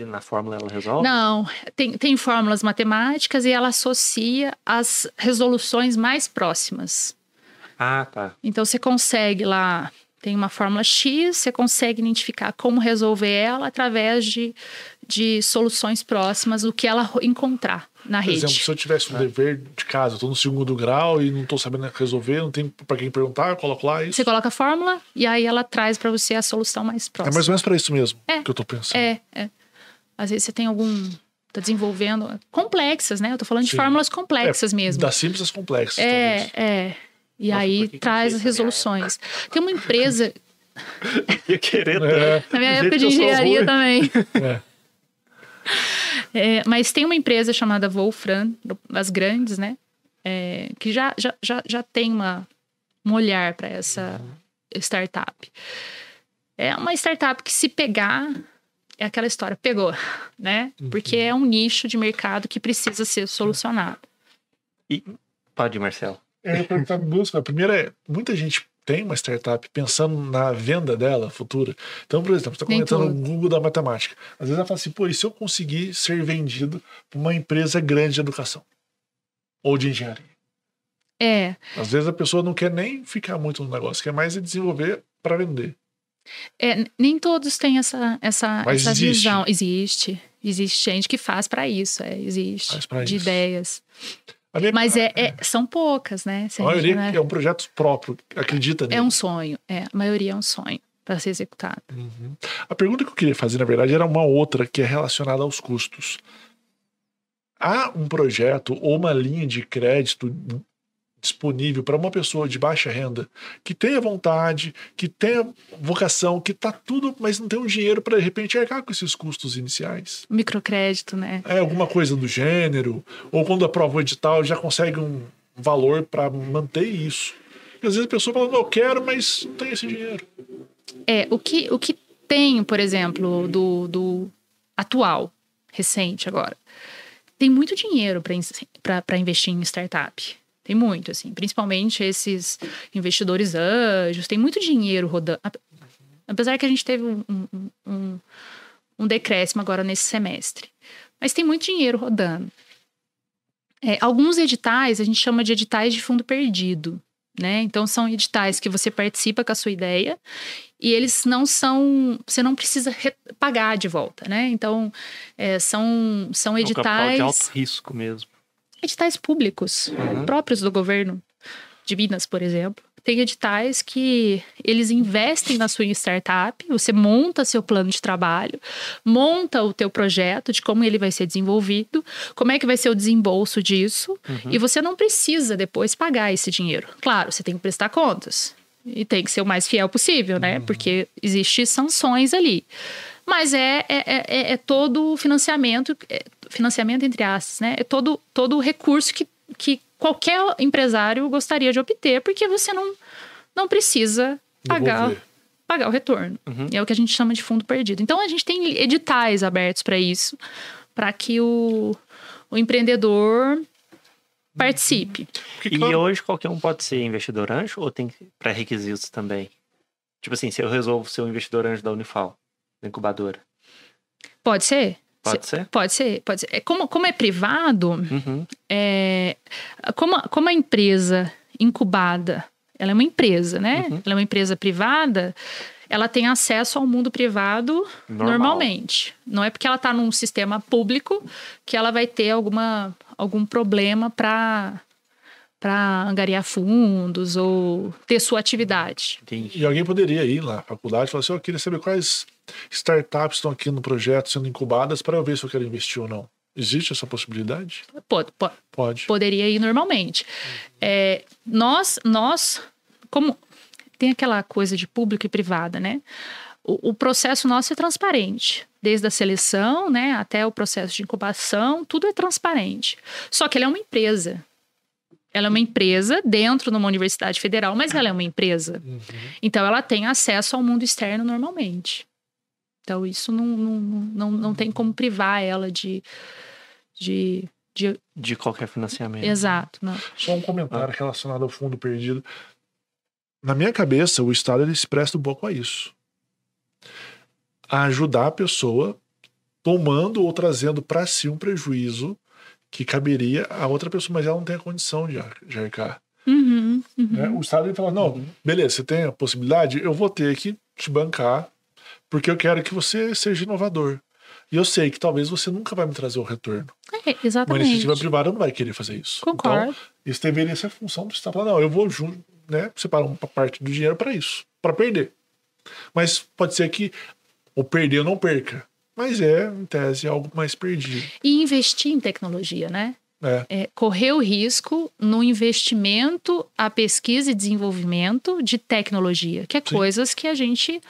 na fórmula ela resolve? não, tem, tem fórmulas matemáticas e ela associa as resoluções mais próximas. Ah, tá. Então, você consegue lá, tem uma fórmula X, você consegue identificar como resolver ela através de, de soluções próximas do que ela encontrar na Por rede. exemplo, se eu tivesse um dever de casa, eu tô no segundo grau e não tô sabendo resolver, não tem pra quem perguntar, eu coloco lá isso. Você coloca a fórmula e aí ela traz para você a solução mais É próxima. mais ou menos pra isso mesmo É. que eu tô pensando. É, é. Às vezes você tem algum. Tá desenvolvendo. Complexas, né? Eu tô falando de Sim. fórmulas complexas mesmo. Das simples às complexas. É, talvez. é. E Nossa, aí traz eu as resoluções. Tem uma empresa, <laughs> Ia querer. É, na minha época de eu engenharia ruim. também. <laughs> é. É, mas tem uma empresa chamada Wolfram, das grandes, né? É, que já, já, já, já tem uma, um olhar para essa startup. É uma startup que se pegar, é aquela história, pegou, né? Porque é um nicho de mercado que precisa ser solucionado. Pode, Marcelo. Eu ia perguntar duas coisas. A primeira é, muita gente tem uma startup pensando na venda dela futura. Então, por exemplo, você está comentando o. Google da matemática. Às vezes ela fala assim, pô, e se eu conseguir ser vendido para uma empresa grande de educação? Ou de engenharia? É, Às vezes a pessoa não quer nem ficar muito no negócio, quer mais é desenvolver para vender. É, nem todos têm essa, essa, Mas essa existe. visão. Existe. Existe gente que faz para isso, é, existe. Faz pra de isso. ideias. Minha- Mas é, é- são poucas, né? Se a maioria né? é um projeto próprio, acredita nele. É um sonho. É, a maioria é um sonho para ser executado. Uhum. A pergunta que eu queria fazer, na verdade, era uma outra que é relacionada aos custos. Há um projeto ou uma linha de crédito disponível para uma pessoa de baixa renda que tenha vontade, que tenha vocação, que tá tudo, mas não tem um dinheiro para de repente arcar com esses custos iniciais? Microcrédito, né? É alguma coisa do gênero, ou quando aprova o edital já consegue um valor para manter isso. Porque às vezes a pessoa fala, não, eu quero, mas não tem esse dinheiro. É, o que, o que tem, por exemplo, do, do atual, recente agora, tem muito dinheiro para investir em startup. Tem muito, assim. Principalmente esses investidores anjos, tem muito dinheiro rodando. Ape- Apesar que a gente teve um, um, um, um decréscimo agora nesse semestre. Mas tem muito dinheiro rodando. É, alguns editais a gente chama de editais de fundo perdido. Né? Então, são editais que você participa com a sua ideia e eles não são. Você não precisa re- pagar de volta, né? Então, é, são, são É um capital de editais alto risco mesmo. Editais públicos Uhum. próprios do governo de Minas, por exemplo. Tem editais que eles investem na sua startup, você monta seu plano de trabalho, monta o teu projeto de como ele vai ser desenvolvido, como é que vai ser o desembolso disso, Uhum. e você não precisa depois pagar esse dinheiro. Claro, você tem que prestar contas. E tem que ser o mais fiel possível, né? Porque existem sanções ali. Mas é, é, é- é, é todo o financiamento, é financiamento entre aspas, né? É todo, todo o recurso que, que qualquer empresário gostaria de obter, porque você não, não precisa pagar, Devolver. pagar o retorno. Uhum. É o que a gente chama de fundo perdido. Então a gente tem editais abertos para isso, para que o, o empreendedor participe. E claro, hoje qualquer um pode ser investidor anjo ou tem pré-requisitos também? Tipo assim, se eu resolvo ser um investidor anjo da Unifal, da incubadora, Pode ser? pode ser? Pode ser, pode ser. É, como, como é privado, Uhum. é, como, a- como a empresa incubada, ela é uma empresa, né? Uhum. Ela é uma empresa privada, ela tem acesso ao mundo privado Normal. normalmente. Não é porque ela está num sistema público que ela vai ter alguma, algum problema para para angariar fundos ou ter sua atividade. Entendi. E alguém poderia ir lá na faculdade e falar assim: eu queria saber quais startups estão aqui no projeto sendo incubadas para eu ver se eu quero investir ou não. Existe essa possibilidade? Pô, pô, Pode. poderia ir normalmente. É, nós, nós, como tem aquela coisa de público e privada, né? O, o processo nosso é transparente, desde a seleção, né, até o processo de incubação, tudo é transparente. Só que ela é uma empresa. Ela é uma empresa dentro de uma universidade federal, mas ela é uma empresa. Uhum. Então ela tem acesso ao mundo externo normalmente. Então isso não, não, não, não tem como privar ela de, de, de De qualquer financiamento. exato. Não. Só um comentário relacionado ao fundo perdido. Na minha cabeça, o Estado ele se presta um pouco a isso. A ajudar a pessoa tomando ou trazendo para si um prejuízo que caberia a outra pessoa, mas ela não tem a condição de, de arcar. Uhum, uhum. né? O Estado ele fala: não, beleza, você tem a possibilidade, eu vou ter que te bancar, porque eu quero que você seja inovador. E eu sei que talvez você nunca vai me trazer o retorno. É, Uma exatamente. iniciativa privada não vai querer fazer isso. Concordo. Então, isso deveria ser a função do Estado. Falar, Não, eu vou junto, né, separar uma parte do dinheiro para isso, para perder. Mas pode ser que ou perder ou não perca. Mas é, em tese, algo mais perdido. E investir em tecnologia, né? É. É, correr o risco no investimento, a pesquisa e desenvolvimento de tecnologia, que é Sim. coisas que a gente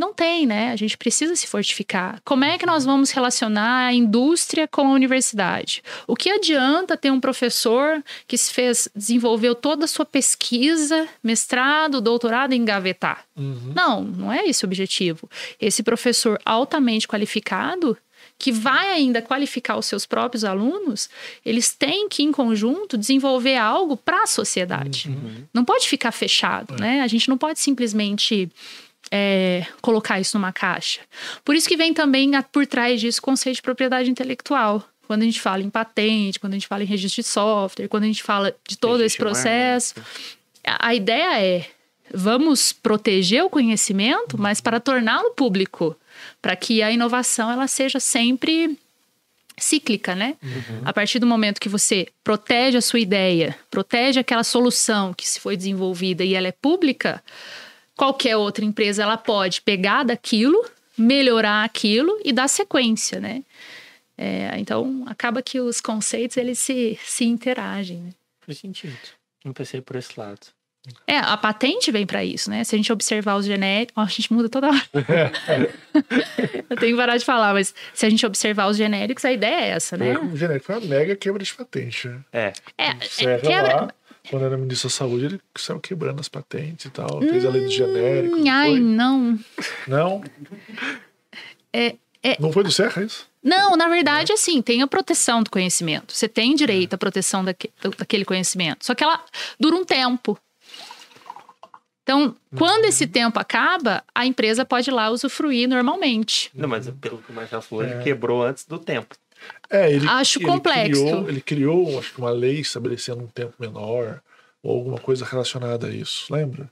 Não tem, né? A gente precisa se fortificar. Como é que nós vamos relacionar a indústria com a universidade? O que adianta ter um professor que se fez, desenvolveu toda a sua pesquisa, mestrado, doutorado em gavetar? Uhum. Não, não é esse o objetivo. Esse professor altamente qualificado, que vai ainda qualificar os seus próprios alunos, eles têm que, em conjunto, desenvolver algo para a sociedade. Uhum. Não pode ficar fechado, né? A gente não pode simplesmente é, colocar isso numa caixa. Por isso que vem também a- por trás disso o conceito de propriedade intelectual. Quando a gente fala em patente, quando a gente fala em registro de software, quando a gente fala de todo esse processo, a a ideia é vamos proteger o conhecimento, mas para torná-lo público, para que a inovação ela seja sempre cíclica, né? A partir do momento que você protege a sua ideia, protege aquela solução que se foi desenvolvida e ela é pública, qualquer outra empresa ela pode pegar daquilo, melhorar aquilo e dar sequência, né? É, então acaba que os conceitos eles se, se interagem. Né? Faz sentido. Não pensei por esse lado. É, a patente vem para isso, né? Se a gente observar os genéricos, Ó, a gente muda toda hora. <laughs> Eu tenho que parar de falar, mas se a gente observar os genéricos, a ideia é essa, né? O genérico foi uma mega quebra de patente, né? É. É, é, quebra. lá, quando era ministro da saúde, ele saiu quebrando as patentes e tal. Fez a lei do genérico. Hum, não ai, foi? não. Não? É, é- Não foi do Serra isso? Não, na verdade, assim, tem a proteção do conhecimento. Você tem direito à proteção daque- daquele conhecimento. Só que ela dura um tempo. Então, quando esse tempo acaba, a empresa pode ir lá usufruir normalmente. Não, mas pelo que o Marcelo falou, É. ele quebrou antes do tempo. É, ele, Acho ele complexo. Criou, ele criou, acho que uma lei estabelecendo um tempo menor ou alguma coisa relacionada a isso, lembra?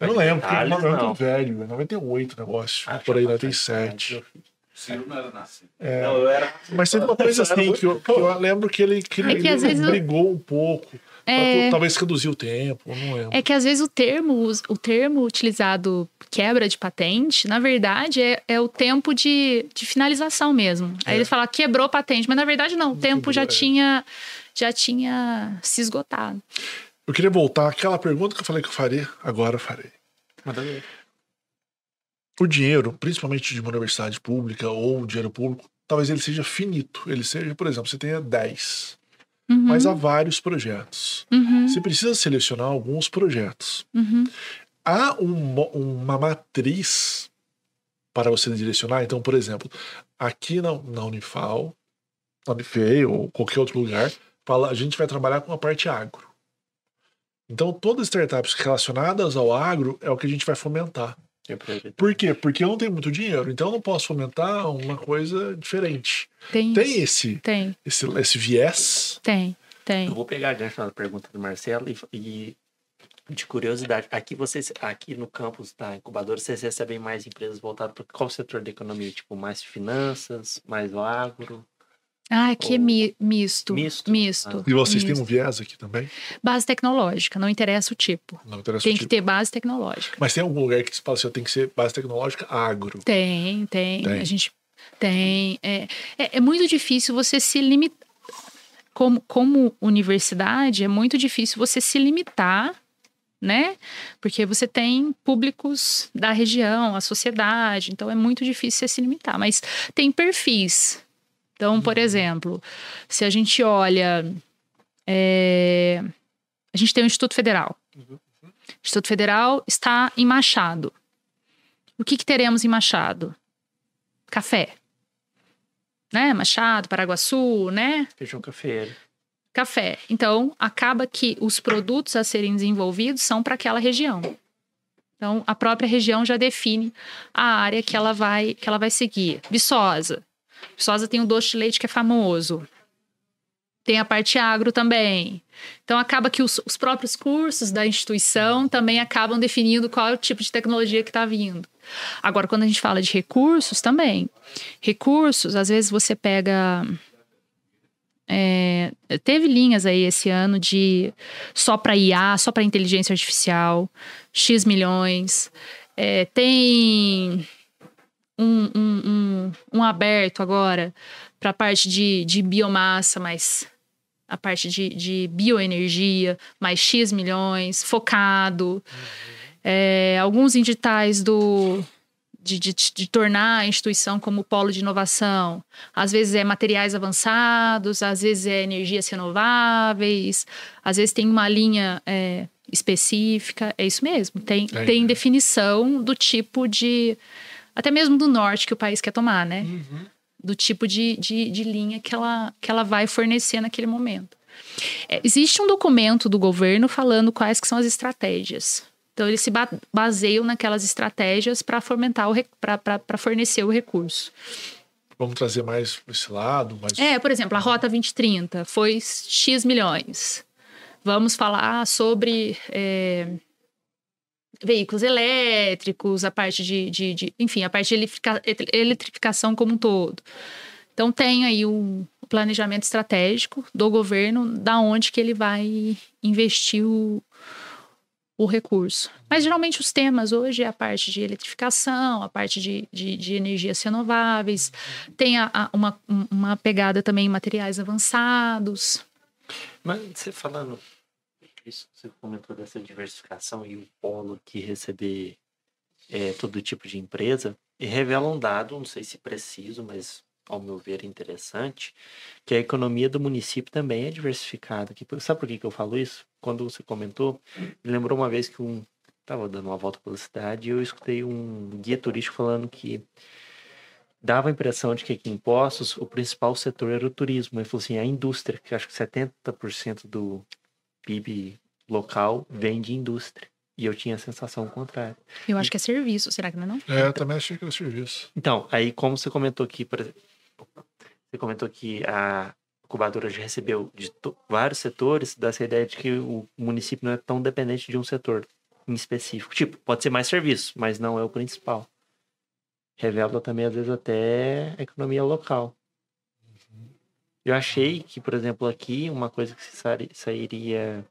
Eu não lembro, porque detalhes, é muito não. velho, é 98 o negócio, Ah, por aí, já 97. faz Ciro não era nascido. É, Não, eu era. mas teve uma <laughs> coisa assim que eu, que eu lembro que ele, que É ele, que ele vezes brigou um pouco. É. pra talvez reduzir o tempo, não lembro. É que às vezes o termo, o termo utilizado quebra de patente, na verdade, é, é o tempo de, de finalização mesmo. Aí É. eles falam quebrou patente, mas na verdade não, o tempo já é. tinha já tinha se esgotado. Eu queria voltar àquela pergunta que eu falei que eu faria, agora eu farei. Manda ver. O dinheiro, principalmente de uma universidade pública ou dinheiro público, talvez ele seja finito. Ele seja, por exemplo, você tenha 10, Uhum, mas há vários projetos. uhum, Você precisa selecionar alguns projetos. uhum. Há um uma matriz para você direcionar. Então, por exemplo, aqui na, na Unifal, na Unifei ou qualquer outro lugar, fala, a gente vai trabalhar com a parte agro. Então, todas as startups relacionadas ao agro é o que a gente vai fomentar. Por quê? Porque eu não tenho muito dinheiro, então eu não posso fomentar uma coisa diferente. Tem, Tem esse, tem, esse, esse viés? tem, tem. Eu vou pegar a gancho na pergunta do Marcelo e, e de curiosidade, aqui vocês, aqui no campus da incubadora, vocês recebem mais empresas voltadas para qual setor da economia? Tipo, mais finanças, mais o agro? Ah, aqui é mi- misto. Misto? Misto. E vocês têm misto. um viés aqui também? Base tecnológica, não interessa o tipo. Não interessa Tem o que tipo. ter base tecnológica. Mas tem algum lugar que se fala assim, tem que ser base tecnológica agro. Tem, tem. Tem. A gente tem. É, é, é muito difícil você se limitar. Como, como universidade, é muito difícil você se limitar, né? Porque você tem públicos da região, a sociedade, então é muito difícil você se limitar. Mas tem perfis. Então, por exemplo, se a gente olha. é, a gente tem o Instituto Federal. Uhum. O Instituto Federal está em Machado. O que, que teremos em Machado? Café. Né? Machado, Paraguaçu, né? Feijão cafeiro. Café. Então, acaba que os produtos a serem desenvolvidos são para aquela região. Então, a própria região já define a área que ela vai, que ela vai seguir. Viçosa. Viçosa tem o doce de leite que é famoso. Tem a parte agro também. Então, acaba que os, os próprios cursos da instituição também acabam definindo qual é o tipo de tecnologia que está vindo. Agora, quando a gente fala de recursos, também. Recursos, às vezes você pega. é, teve linhas aí esse ano de só para IA, só para inteligência artificial, X milhões. É, tem um, um, um, um aberto agora para a parte de, de biomassa, mas a parte de, de bioenergia, mais X milhões, focado. É, alguns editais do, de, de, de, tornar a instituição como polo de inovação. Às vezes é materiais avançados, às vezes é energias renováveis, às vezes tem uma linha é, específica. É isso mesmo, tem, é, tem definição do tipo de. Até mesmo do norte que o país quer tomar, né? Uhum. Do tipo de, de, de, linha que ela, que ela vai fornecer naquele momento. É, existe um documento do governo falando quais que são as estratégias então, eles se baseiam naquelas estratégias para fomentar o para fornecer o recurso. Vamos trazer mais para esse lado? Mais... É, por exemplo, a Rota 2030 foi X milhões. Vamos falar sobre é, veículos elétricos, a parte de, de, de, enfim, a parte de eletrificação como um todo. Então tem aí um planejamento estratégico do governo da onde que ele vai investir o, o recurso. Mas geralmente os temas hoje é a parte de eletrificação, a parte de, de, de energias renováveis, tem a, a, uma, uma pegada também em materiais avançados. Mas você falando isso, você comentou dessa diversificação e o polo que receber é, todo tipo de empresa, e revela um dado, não sei se preciso, mas ao meu ver interessante, que a economia do município também é diversificada. Sabe por que, que eu falo isso? quando você comentou, me lembrou uma vez que um estava dando uma volta pela cidade e eu escutei um guia turístico falando que dava a impressão de que aqui em Poços o principal setor era o turismo. Ele falou assim, a indústria, que acho que 70% do PIB local vem de indústria. E eu tinha a sensação contrária. Eu acho que é serviço, será que não é não? É, eu também achei que era serviço. Então, aí como você comentou aqui, por exemplo, você comentou que a, incubadora já recebeu de vários setores, dá essa ideia de que o município não é tão dependente de um setor em específico. Tipo, pode ser mais serviço, mas não é o principal. Revela também, às vezes, até a economia local. Eu achei que, por exemplo, aqui, uma coisa que sairia,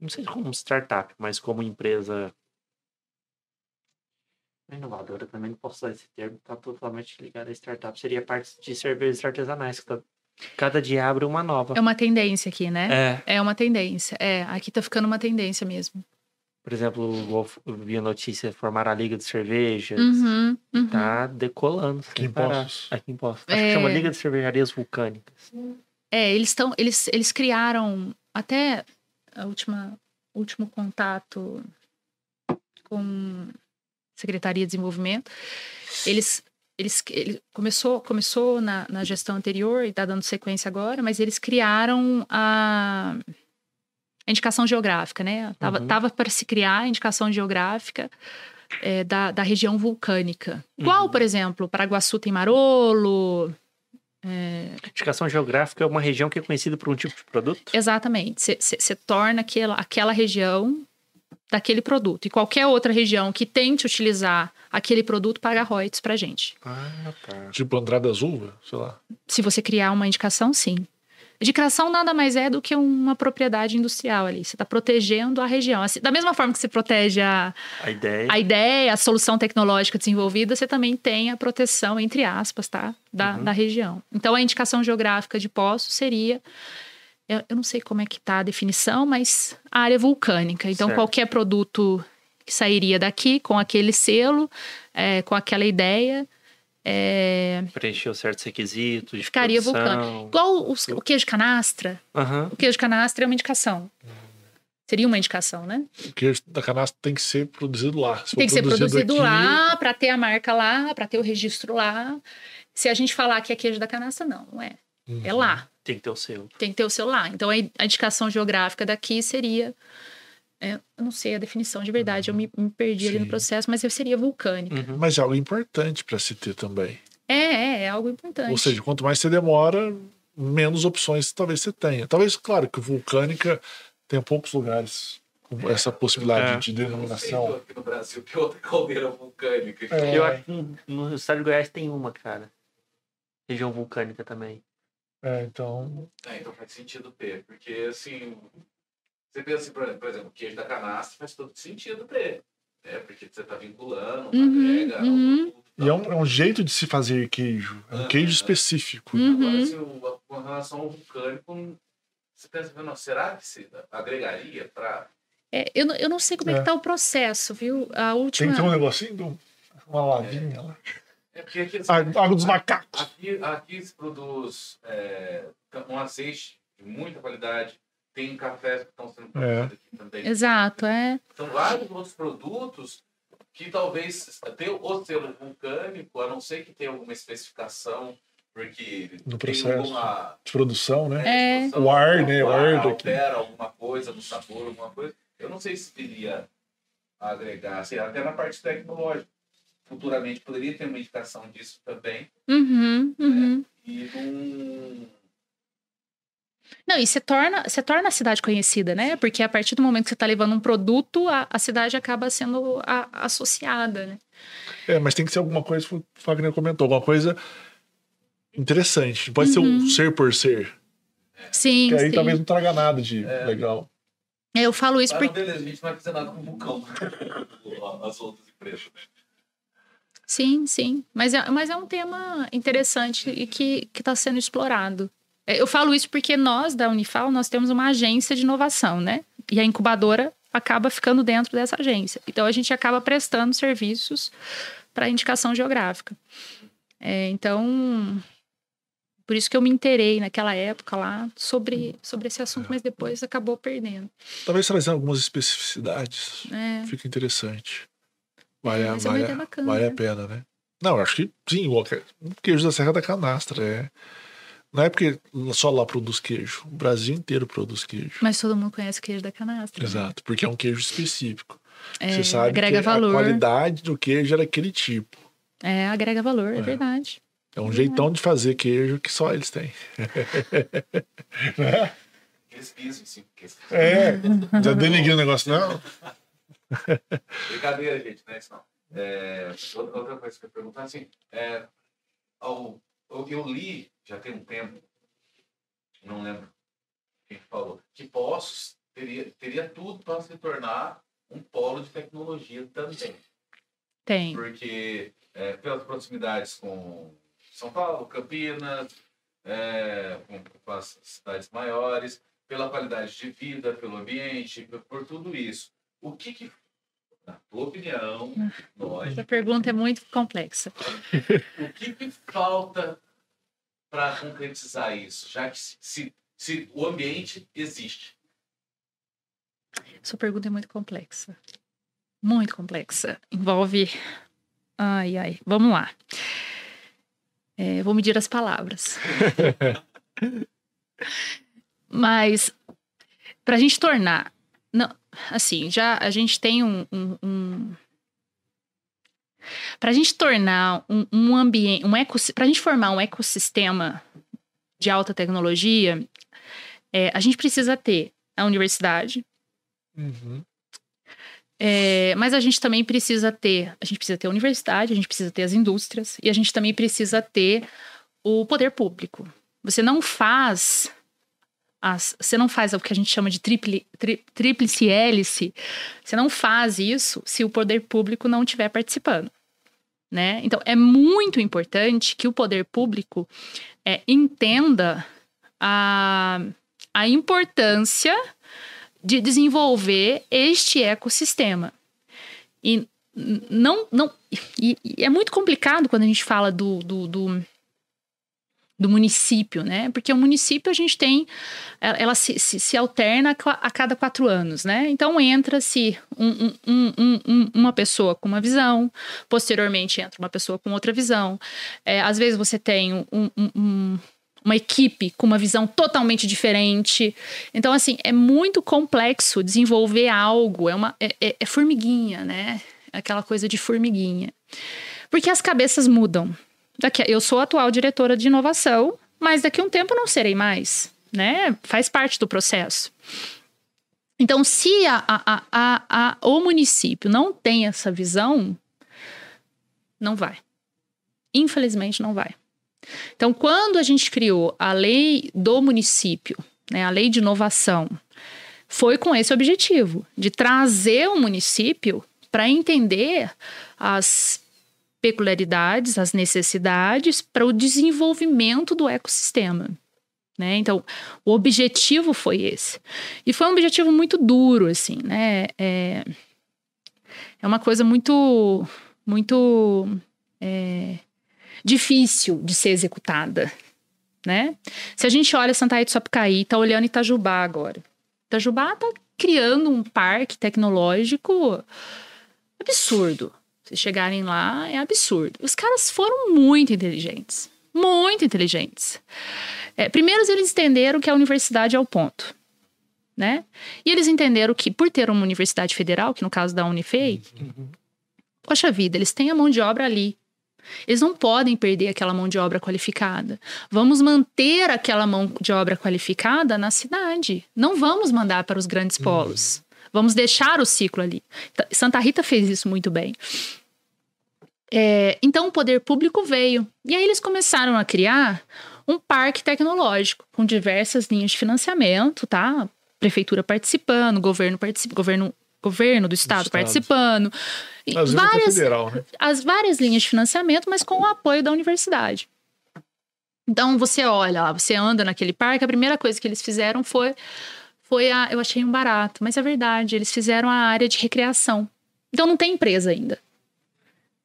não sei como startup, mas como empresa inovadora, também não posso usar esse termo, está totalmente ligado a startup. Seria parte de cervejas artesanais, que tá Cada dia abre uma nova. É uma tendência aqui, né? É. É uma tendência. É, aqui tá ficando uma tendência mesmo. Por exemplo, eu vi a notícia formar a Liga de Cervejas. Uhum, uhum. Tá decolando. Aqui em Poços. Aqui em Poços. Acho é... que chama Liga de Cervejarias Vulcânicas. É, eles estão. Eles, eles criaram até a última último contato com Secretaria de Desenvolvimento. Eles eles, ele começou, começou na, na gestão anterior e está dando sequência agora, mas eles criaram a, a indicação geográfica, né? Tava, uhum. tava para se criar a indicação geográfica é, da, da região vulcânica. Igual, uhum. por exemplo, Paraguaçu tem Marolo. É... Indicação geográfica é uma região que é conhecida por um tipo de produto? Exatamente. Você torna aquela, aquela região daquele produto. E qualquer outra região que tente utilizar aquele produto paga royalties pra gente. Ah, tá. Tipo Andrada Azul, sei lá. Se você criar uma indicação, sim. Indicação nada mais é do que uma propriedade industrial ali. Você está protegendo a região. Assim, da mesma forma que você protege a, a, ideia. a ideia, a solução tecnológica desenvolvida, você também tem a proteção, entre aspas, tá? Da, uhum. da região. Então, a indicação geográfica de poço seria eu, eu não sei como é que tá a definição, mas a área vulcânica. Então, certo. qualquer produto que sairia daqui com aquele selo, é, com aquela ideia. É... Preencheu certos requisitos. Ficaria vulcânico. Igual os, o queijo canastra. Uhum. O queijo canastra é uma indicação. Seria uma indicação, né? O queijo da canastra tem que ser produzido lá. Se tem que ser produzido aqui... lá, para ter a marca lá, para ter o registro lá. Se a gente falar que é queijo da canastra, não, não é. Uhum. É lá. Tem que ter o selo. Tem que ter o selo lá. Então, a indicação geográfica daqui seria. É, eu não sei a definição de verdade, uhum. eu me, me perdi Sim. ali no processo, mas seria vulcânica. Uhum. Mas é algo importante para se ter também. É, é, é algo importante. Ou seja, quanto mais você demora, menos opções talvez você tenha. Talvez, claro, que vulcânica tem poucos lugares com essa possibilidade é. de denominação. Aqui no Brasil tem outra caldeira vulcânica. É. Eu acho que no estado de Goiás tem uma, cara. Região vulcânica também. É, então. É, então faz sentido ter, porque assim. Você pensa assim, por exemplo, queijo da canastra faz todo sentido ter. Né? Porque você está vinculando, uhum, agrega. Uhum. E é um, é um, jeito de se fazer queijo. É um queijo específico. Uhum. Agora, assim, com relação ao vulcânico, você pensa, não, será que se agregaria para. É, eu, eu não sei como é, é que tá o processo, viu? A última. Tem que ter um negocinho Uma lavinha lá. É porque aqui, A água dos macacos. aqui, aqui se produz é, um azeite de muita qualidade. Tem cafés que estão sendo produzidos aqui também. Exato, é. São vários outros produtos que talvez tenham o selo vulcânico, a não ser que tenha alguma especificação, porque No tem processo. alguma De produção, né? É. discussão, O ar, né? O ar daqui. altera alguma coisa no sabor, alguma coisa. Eu não sei se teria a agregar, assim, até na parte tecnológica. Futuramente poderia ter uma indicação disso também. Uhum, uhum. E num. Não, e você torna, você torna a cidade conhecida, né? Porque a partir do momento que você está levando um produto, a, a cidade acaba sendo a- associada, né? É, mas tem que ser alguma coisa, o Fagner comentou, alguma coisa interessante. Pode ser um ser por ser. Sim, Que aí sim. talvez não traga nada de É. legal. É, Eu falo isso porque. beleza, a gente não vai fazer nada com o vulcão. <laughs> As outras empresas. né? Sim, sim. Mas é, mas é um tema interessante e que está sendo explorado. É, Eu falo isso porque nós, da Unifal, nós temos uma agência de inovação, né? E a incubadora acaba ficando dentro dessa agência. Então, a gente acaba prestando serviços para indicação geográfica. É, então, por isso que eu me interei naquela época lá sobre, sobre esse assunto, mas depois acabou perdendo. Talvez trazendo algumas especificidades. É, Fica interessante. Vale, a- é vale, a- bacana, vale a né? pena, né? Não, acho que sim, o queijo da Serra da Canastra. É. Não é porque só lá produz queijo. O Brasil inteiro produz queijo. mas todo mundo conhece queijo da canastra. né? Exato, porque é um queijo específico. É, Você sabe agrega que valor. a qualidade do queijo é daquele tipo. É, agrega valor, é, É. verdade. É um jeitão de fazer queijo que só eles têm. <laughs> Né? Eles pisam em cima. porque eles- É, já denegri o negócio, não. Brincadeira, gente, é. É, outra outra coisa que eu ia perguntar, assim, é, ao, eu, eu li, já tem um tempo, não lembro quem falou, que Poços teria, teria tudo para se tornar um polo de tecnologia também. Tem. Porque é, pelas proximidades com São Paulo, Campinas, é, com, com as cidades maiores, pela qualidade de vida, pelo ambiente, por, por tudo isso. O que, que na tua opinião, nós, Essa pergunta é muito complexa. o que, que falta para concretizar isso? Já que se, se, se o ambiente existe. Sua pergunta é muito complexa. Muito complexa. Envolve. Ai, ai. Vamos lá. É, vou medir as palavras. <laughs> Mas, para a gente tornar. Não, assim, já a gente tem um. um, um para a gente tornar um, um ambiente. Um para a gente formar um ecossistema de alta tecnologia, é, a gente precisa ter a universidade, Uhum. É, mas a gente também precisa ter, a gente precisa ter a universidade, a gente precisa ter as indústrias e a gente também precisa ter o poder público. Você não faz as, você não faz o que a gente chama de triple, tri, tríplice hélice. Você não faz isso se o poder público não estiver participando. Né? Então, é muito importante que o poder público é, entenda a, a importância de desenvolver este ecossistema. E não, não e, e é muito complicado quando a gente fala do, do, do, do, município, né? Porque o município a gente tem, ela, se, se, se, alterna a cada quatro anos, né? Então entra-se um, um, um, uma pessoa com uma visão, posteriormente entra uma pessoa com outra visão. É, às vezes você tem um uma equipe com uma visão totalmente diferente. Então, assim, é muito complexo desenvolver algo. É uma é, é, é formiguinha, né? Aquela coisa de formiguinha. Porque as cabeças mudam. Daqui, eu sou atual diretora de inovação, mas daqui a um tempo não serei mais, né? Faz parte do processo. Então, se a, a, a, a, o município não tem essa visão, não vai. Infelizmente, não vai. Então, quando a gente criou a lei do município, né, a lei de inovação, foi com esse objetivo, de trazer o município para entender as peculiaridades, as necessidades para o desenvolvimento do ecossistema. Né? Então, o objetivo foi esse. E foi um objetivo muito duro, assim, né? É, é uma coisa muito muito é, difícil de ser executada, né? Se a gente olha Santa Rita Sapucaí, tá olhando Itajubá agora. Itajubá tá criando um parque tecnológico absurdo. Chegarem lá, é absurdo. Os caras foram muito inteligentes. Muito inteligentes. É, primeiro, eles entenderam que a universidade é o ponto. Né? E eles entenderam que, por ter uma universidade federal, que no caso da Unifei, uhum. poxa vida, eles têm a mão de obra ali. Eles não podem perder aquela mão de obra qualificada. Vamos manter aquela mão de obra qualificada na cidade. Não vamos mandar para os grandes polos. Uhum. Vamos deixar o ciclo ali. Santa Rita fez isso muito bem. É, então o poder público veio. E aí eles começaram a criar um parque tecnológico com diversas linhas de financiamento, tá? Prefeitura participando, governo participando, governo governo do estado, do estado. participando. Às várias, federal, né? As várias linhas de financiamento, mas com o apoio da universidade. Então você olha lá, você anda naquele parque, a primeira coisa que eles fizeram foi foi a, eu achei um barato, mas é verdade, eles fizeram a área de recreação. Então não tem empresa ainda.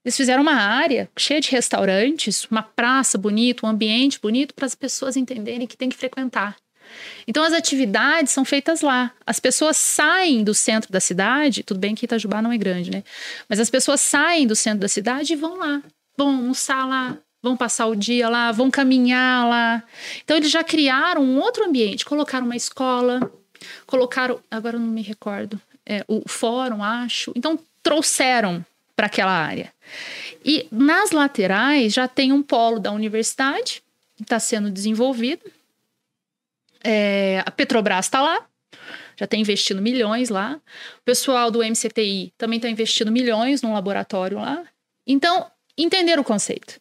Eles fizeram uma área cheia de restaurantes, uma praça bonita, um ambiente bonito para as pessoas entenderem que tem que frequentar. Então as atividades são feitas lá. As pessoas saem do centro da cidade, tudo bem que Itajubá não é grande, né? Mas as pessoas saem do centro da cidade e vão lá, vão almoçar lá, vão passar o dia lá, vão caminhar lá. Então eles já criaram um outro ambiente, colocaram uma escola, colocaram, agora eu não me recordo, é, o fórum, acho. Então trouxeram para aquela área. E nas laterais já tem um polo da universidade que está sendo desenvolvido. É, a Petrobras está lá, já tem investido milhões lá. O pessoal do MCTI também está investindo milhões num laboratório lá. Então, entender o conceito.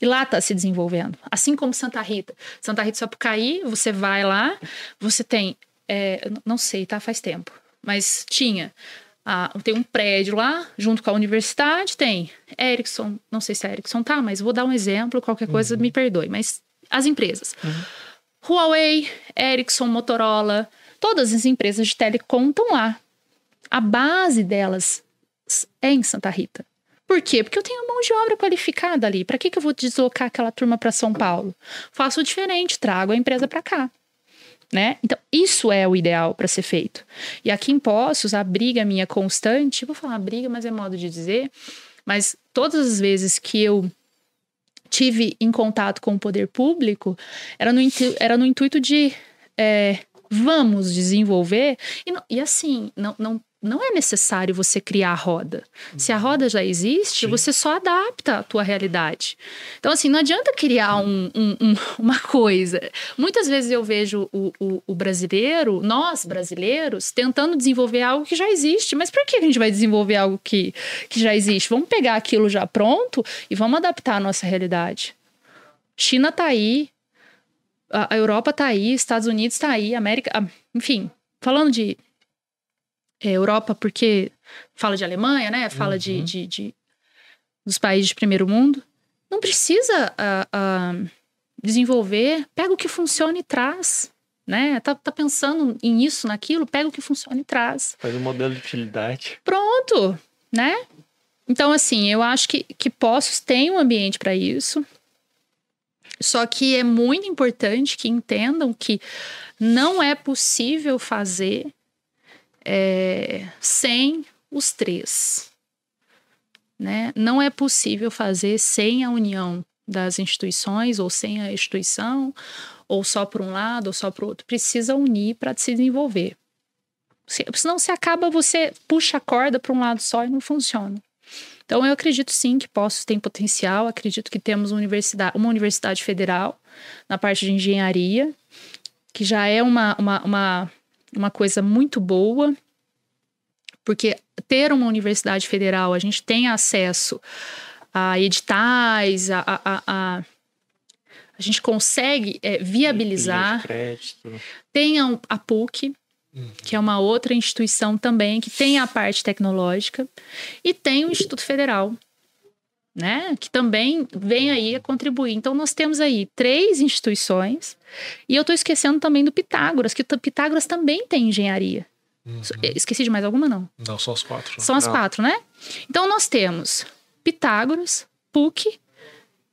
E lá está se desenvolvendo. Assim como Santa Rita. Santa Rita Sapucaí, você vai lá, você tem. É, não sei, tá? Faz tempo. Mas tinha ah, tem um prédio lá, junto com a universidade, tem Ericsson, não sei se é Ericsson tá, mas vou dar um exemplo, qualquer coisa uhum. me perdoe, mas as empresas. Uhum. Huawei, Ericsson, Motorola, todas as empresas de telecom estão lá. A base delas é em Santa Rita. Por quê? Porque eu tenho mão de obra qualificada ali. Para que, que eu vou deslocar aquela turma para São Paulo? Faço diferente, trago a empresa para cá né? Então, isso é o ideal para ser feito. E aqui em Poços, a briga minha constante, vou falar briga, mas é modo de dizer, mas todas as vezes que eu tive em contato com o poder público, era no, era no intuito de é, vamos desenvolver, e, e assim, não, não não é necessário você criar a roda. Se a roda já existe, Sim. você só adapta a tua realidade. Então, assim, não adianta criar um, um, um, <laughs> uma coisa. Muitas vezes eu vejo o, o, o, brasileiro, nós brasileiros, tentando desenvolver algo que já existe. Mas por que a gente vai desenvolver algo que, que já existe? Vamos pegar aquilo já pronto e vamos adaptar a nossa realidade. China tá aí, a Europa tá aí, Estados Unidos tá aí, América, enfim, falando de é, Europa, porque fala de Alemanha, né? Fala uhum. de, de, de, dos países de primeiro mundo. Não precisa uh, uh, desenvolver, pega o que funciona e traz. Né? Tá, tá pensando em isso, naquilo, pega o que funciona e traz. Faz um modelo de utilidade. Pronto, né? Então, assim, eu acho que, que Poços tem um ambiente para isso. Só que é muito importante que entendam que não é possível fazer é, sem os três. Né? Não é possível fazer sem a união das instituições, ou sem a instituição, ou só para um lado, ou só para o outro. Precisa unir para se desenvolver. Se, senão você acaba, você puxa a corda para um lado só e não funciona. Então, eu acredito sim que Poços tem potencial, acredito que temos uma universidade, uma universidade federal na parte de engenharia, que já é uma, uma, uma uma coisa muito boa, porque ter uma universidade federal, a gente tem acesso a editais, a, a, a, a, a gente consegue é, viabilizar. Tem a, a PUC, uhum. que é uma outra instituição também, que tem a parte tecnológica, e tem o Instituto Federal, né, que também vem aí a contribuir. Então, nós temos aí três instituições, e eu estou esquecendo também do Pitágoras, que o Pitágoras também tem engenharia. Uhum. Esqueci de mais alguma, não? Não, são as quatro. né? São as Não. quatro, né? Então nós temos Pitágoras, PUC,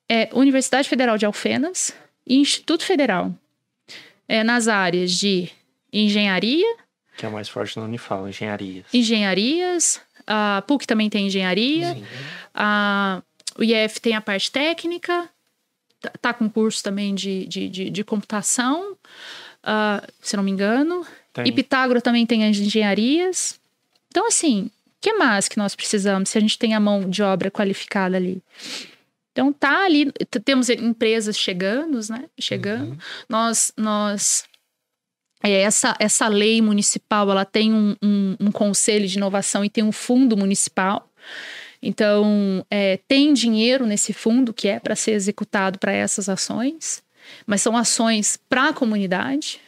é, Universidade Federal de Alfenas e Instituto Federal. É, nas áreas de engenharia, Que é mais forte na Unifal, engenharias. engenharias, a PUC também tem engenharia, Sim. a, o IF tem a parte técnica, tá, tá com curso também de, de, de, de computação, ah, se não me engano. Tem. E Pitágoras também tem as engenharias. Então, assim, o que mais que nós precisamos se a gente tem a mão de obra qualificada ali? Então, tá ali, temos empresas chegando, né? Chegando. Nós, nós é, essa, essa lei municipal, ela tem um, um, um conselho de inovação e tem um fundo municipal. Então, é, tem dinheiro nesse fundo que é para ser executado para essas ações, mas são ações para a comunidade.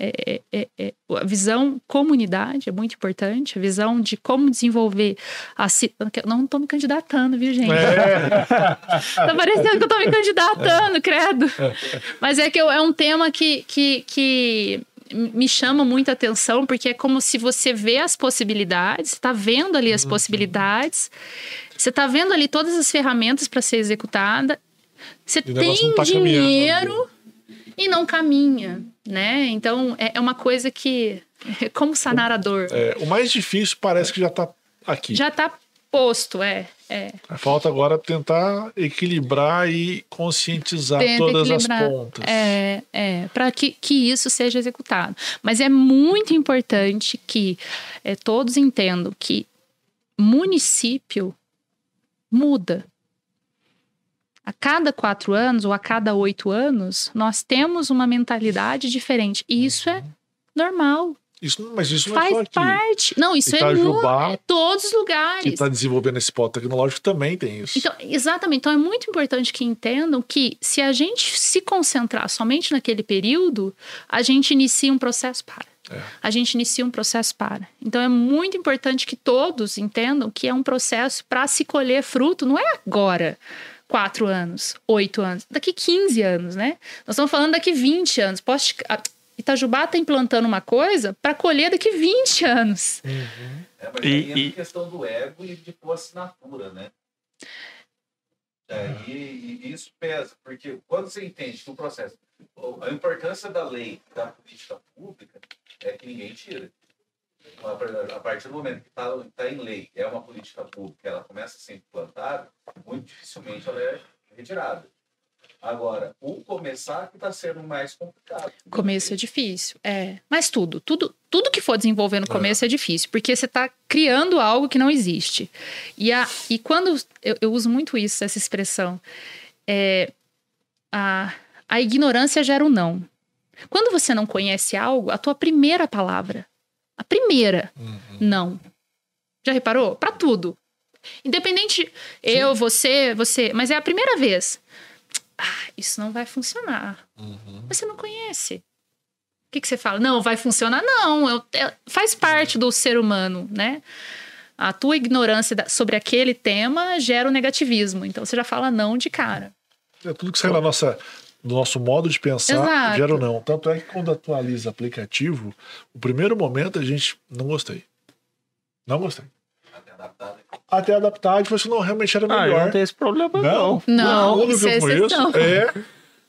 É, é, é, é, a visão comunidade é muito importante, a visão de como desenvolver a ci- Não estou me candidatando, viu, gente? É, <laughs> Tá parecendo que eu tô me candidatando, credo. Mas é que eu- é um tema que, que, que me chama muita atenção, porque é como se você vê as possibilidades, você tá vendo ali Uhum. as possibilidades, você tá vendo ali todas as ferramentas para ser executada, você tem tá caminhando. dinheiro e não caminha, né? Então é é uma coisa que. <laughs> Como sanar a dor? é, o mais difícil parece que já tá aqui. Já tá posto, é. é. Falta agora tentar equilibrar e conscientizar Tenta todas as pontas. É, é, para que, que isso seja executado. Mas é muito importante que é, todos entendam que município muda. A cada quatro anos ou a cada oito anos, nós temos uma mentalidade diferente. E isso é normal. Isso, mas isso não é Faz só aqui. parte. Não, isso é Itajubá, em todos os que lugares. está desenvolvendo esse polo tecnológico, também tem isso. Então, exatamente. Então, é muito importante que entendam que se a gente se concentrar somente naquele período, a gente inicia um processo para. É. A gente inicia um processo para. Então, é muito importante que todos entendam que é um processo para se colher fruto, não é agora. Quatro anos, oito anos, daqui 15 anos, né? Nós estamos falando daqui 20 anos. Posso te- Itajubá está implantando uma coisa para colher daqui 20 anos. É, mas E- aí e- questão do ego e de pôr assinatura, né? É, e, e isso pesa, porque quando você entende que o processo. A importância da lei, da política pública, é que ninguém tira. Então, A partir do momento que está em lei, é uma política pública, ela começa a ser implantada, muito dificilmente ela é retirada. Agora, o começar que está sendo mais complicado. O começo é difícil, é. Mas tudo, tudo, tudo que for desenvolver no começo é, difícil, porque você está criando algo que não existe. E, a, e quando eu, eu uso muito isso, essa expressão, é, a, a ignorância gera o não. Quando você não conhece algo, a tua primeira palavra, a primeira, Uhum. não. Já reparou? Para tudo. Independente, eu, você, você, mas é a primeira vez. Ah, isso não vai funcionar. Uhum. Você não conhece. O que, que você fala? Não, vai funcionar? Não, eu- é- faz parte do ser humano, né? A tua ignorância sobre aquele tema gera o negativismo. Então você já fala não de cara. É tudo que sai da nossa, do nosso modo de pensar, Exato. gera ou não. Tanto é que quando atualiza aplicativo, o primeiro momento a gente não gostei. Não gostei. Até. Até adaptar, a gente falou assim, não, realmente era Ah, melhor. não tenho esse problema, Não. não. Não, que é eu conheço, exceção. é.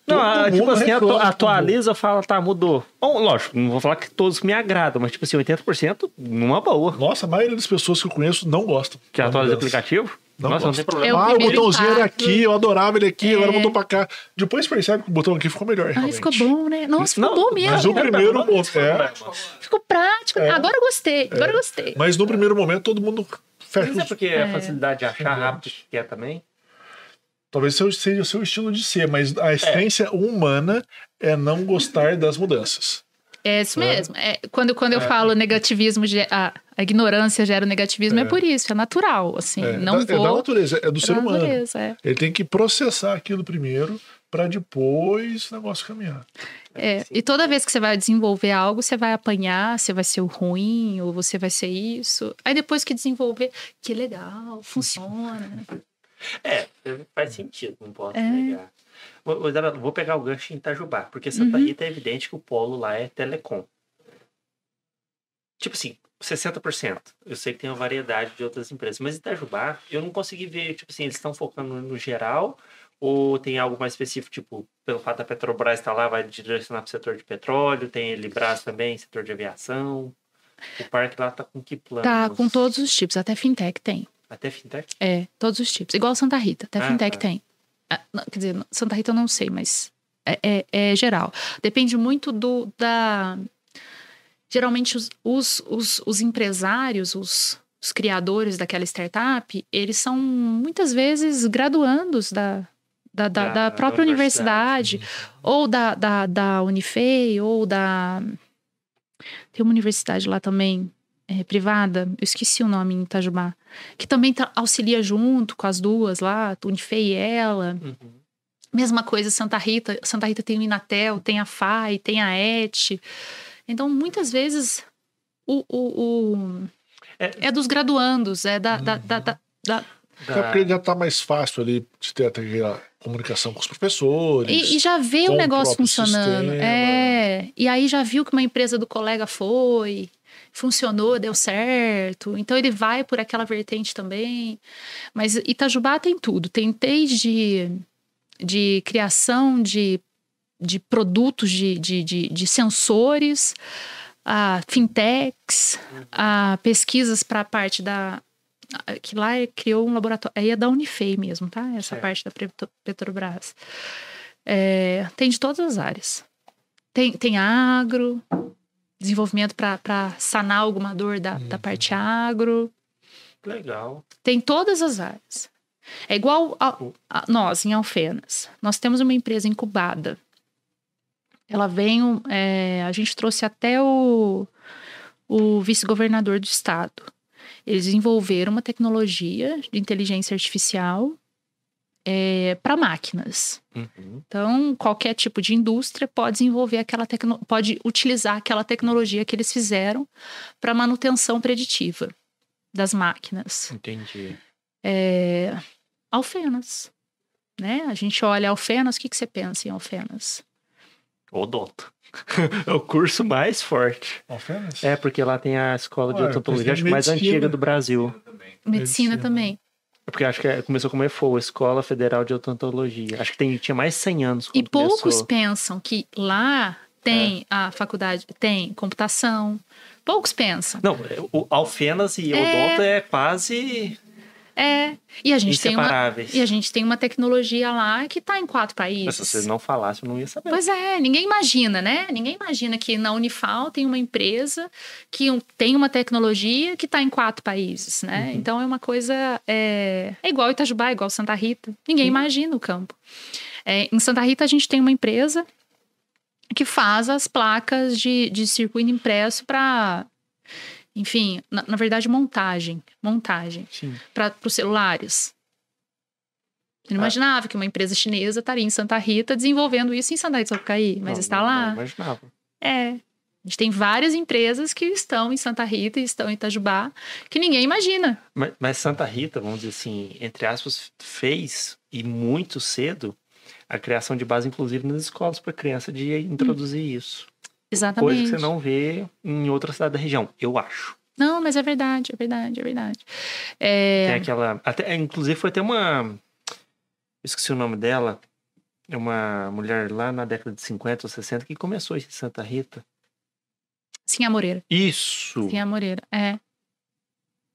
Não, ah, tipo assim, atu- atualiza, fala, tá, mudou. Bom, lógico, não vou falar que todos me agradam, mas tipo assim, 80% numa boa. Nossa, a maioria das pessoas que eu conheço não gostam. Que atualiza o aplicativo? Não Nossa, não tem gosto. problema. É o ah, o primeiro botãozinho era impacto. aqui, eu adorava ele aqui, agora É. mudou pra cá. Depois percebe que o botão aqui ficou melhor. Ai, realmente. ficou bom, né? Nossa, ficou Não, bom mesmo. Mas no primeiro momento. É, Ficou prático. É. Agora eu gostei, agora eu gostei. mas no primeiro momento todo mundo fecha Mas é os porque a facilidade de achar rápido que quer também. Talvez seu- seja o seu estilo de ser, mas a essência humana é não gostar das mudanças. É isso mesmo. É, quando, quando eu falo negativismo, a, a ignorância gera o negativismo, é. É. por isso, é natural. Assim, É, não da, é vou. da natureza, é do é ser humano. natureza, é. Ele tem que processar aquilo primeiro para depois o negócio caminhar. É, e toda vez que você vai desenvolver algo, você vai apanhar, você vai ser o ruim, ou você vai ser isso. Aí depois que desenvolver, que legal, funciona. É, faz sentido, não posso É. negar. Vou, pegar o gancho em Itajubá, porque Santa Uhum. Rita é evidente que o polo lá é telecom. tipo assim, 60%. Eu sei que tem uma variedade de outras empresas, mas Itajubá, eu não consegui ver, tipo assim, eles estão focando no geral ou tem algo mais específico, tipo, pelo fato da Petrobras estar lá, vai direcionar para o setor de petróleo, tem Elibras também, setor de aviação. O parque lá tá com que plano? Tá com todos os tipos, até fintech tem. Até fintech? É, todos os tipos. Igual Santa Rita, até Ah, fintech tá. tem. Ah, não, quer dizer, Santa Rita eu não sei, mas é, é- é geral. Depende muito do da. Geralmente os, os, os, os empresários, os, os criadores daquela startup, eles são muitas vezes graduandos da, da, da, Da- da própria universidade. universidade, ou da, da, da Unifei, ou da. Tem uma universidade lá também, é, privada, eu esqueci o nome em Itajubá, que também tá- auxilia junto com as duas lá, Unifei e ela. Uhum. Mesma coisa, Santa Rita. Santa Rita tem o Inatel, tem a FAI, tem a ET. Então, muitas vezes, o, o, o- É. é dos graduandos, é da. da, da, da- da- Até porque já tá mais fácil ali de ter aquela comunicação com os professores. E, e já vê o negócio funcionando. sistema. É. E aí já viu que uma empresa do colega foi, funcionou, deu certo. Então ele vai por aquela vertente também. Mas Itajubá tem tudo. Tem desde de criação de, de produtos de, de, de, de sensores, a fintechs, a pesquisas para a parte da. Que lá criou um laboratório. Aí é da Unifei mesmo, tá? Essa Certo. parte da Petro- Petrobras. É, tem de todas as áreas. Tem, tem agro, desenvolvimento para sanar alguma dor da, da parte agro. Legal. Tem todas as áreas. É igual a, a nós, em Alfenas. Nós temos uma empresa incubada. Ela vem, é, a gente trouxe até o, o vice-governador do estado. Eles desenvolveram uma tecnologia de inteligência artificial para máquinas. Uhum. Então, qualquer tipo de indústria pode desenvolver aquela tecno... pode utilizar aquela tecnologia que eles fizeram para manutenção preditiva das máquinas. Entendi. É... Alfenas. Né? A gente olha Alfenas, o que, que você pensa em Alfenas? Odonto. <laughs> é o curso mais forte. Alfenas? É, porque lá tem a escola de odontologia, mais antiga do Brasil. Medicina, Medicina. também. É porque acho que é- começou como EFO, Escola Federal de Odontologia. Acho que tem, tinha mais de 100 anos. E poucos começou. pensam que lá É. tem a faculdade, tem computação. Poucos pensam. Não, o Alfenas e É. Odonto é quase É. E a gente tem uma, e a gente tem uma tecnologia lá que está em quatro países. Mas se você não falasse, eu não ia saber. Pois é, ninguém imagina, né? Ninguém imagina que na Unifal tem uma empresa que tem uma tecnologia que está em quatro países, né? Uhum. Então é uma coisa. É, é igual Itajubá, igual Santa Rita. Ninguém Sim. imagina o campo. É, em Santa Rita a gente tem uma empresa que faz as placas de, de circuito impresso para. Enfim, na, na verdade, montagem. Montagem para os celulares. Eu não Ah. imaginava que uma empresa chinesa estaria em Santa Rita desenvolvendo isso em Santa Rita do Sapucaí, mas Não, está não- lá. Não imaginava. É. A gente tem várias empresas que estão em Santa Rita e estão em Itajubá que ninguém imagina. Mas, mas Santa Rita, vamos dizer assim, entre aspas, fez, e muito cedo, a criação de base, inclusive, nas escolas para criança de introduzir isso. Exatamente. Coisa que você não vê em outra cidade da região, eu acho. Não, mas é verdade, é verdade, é verdade. É, Tem aquela. Até, inclusive, foi até uma. Esqueci o nome dela. É uma mulher lá na década de 50 ou 60 que começou em Santa Rita. Sim, a Moreira. Isso! Sim, a Moreira. É.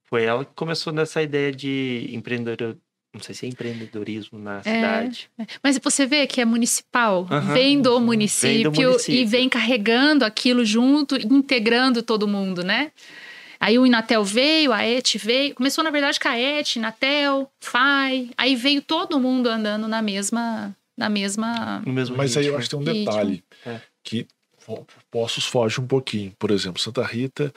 Foi ela que começou nessa ideia de empreendedor. Não sei se é empreendedorismo na cidade. Mas você vê que é municipal, Aham. vem, do Vem do município município. e vem carregando aquilo junto, integrando todo mundo, né? Aí o Inatel veio, a ET veio. Começou, na verdade, com a ET, Inatel, FAI. Aí veio todo mundo andando na mesma. Na mesma. No mesmo Mas aí eu ritmo. acho que tem um Ritmo. detalhe É. que Poços foge um pouquinho. Por exemplo, Santa Rita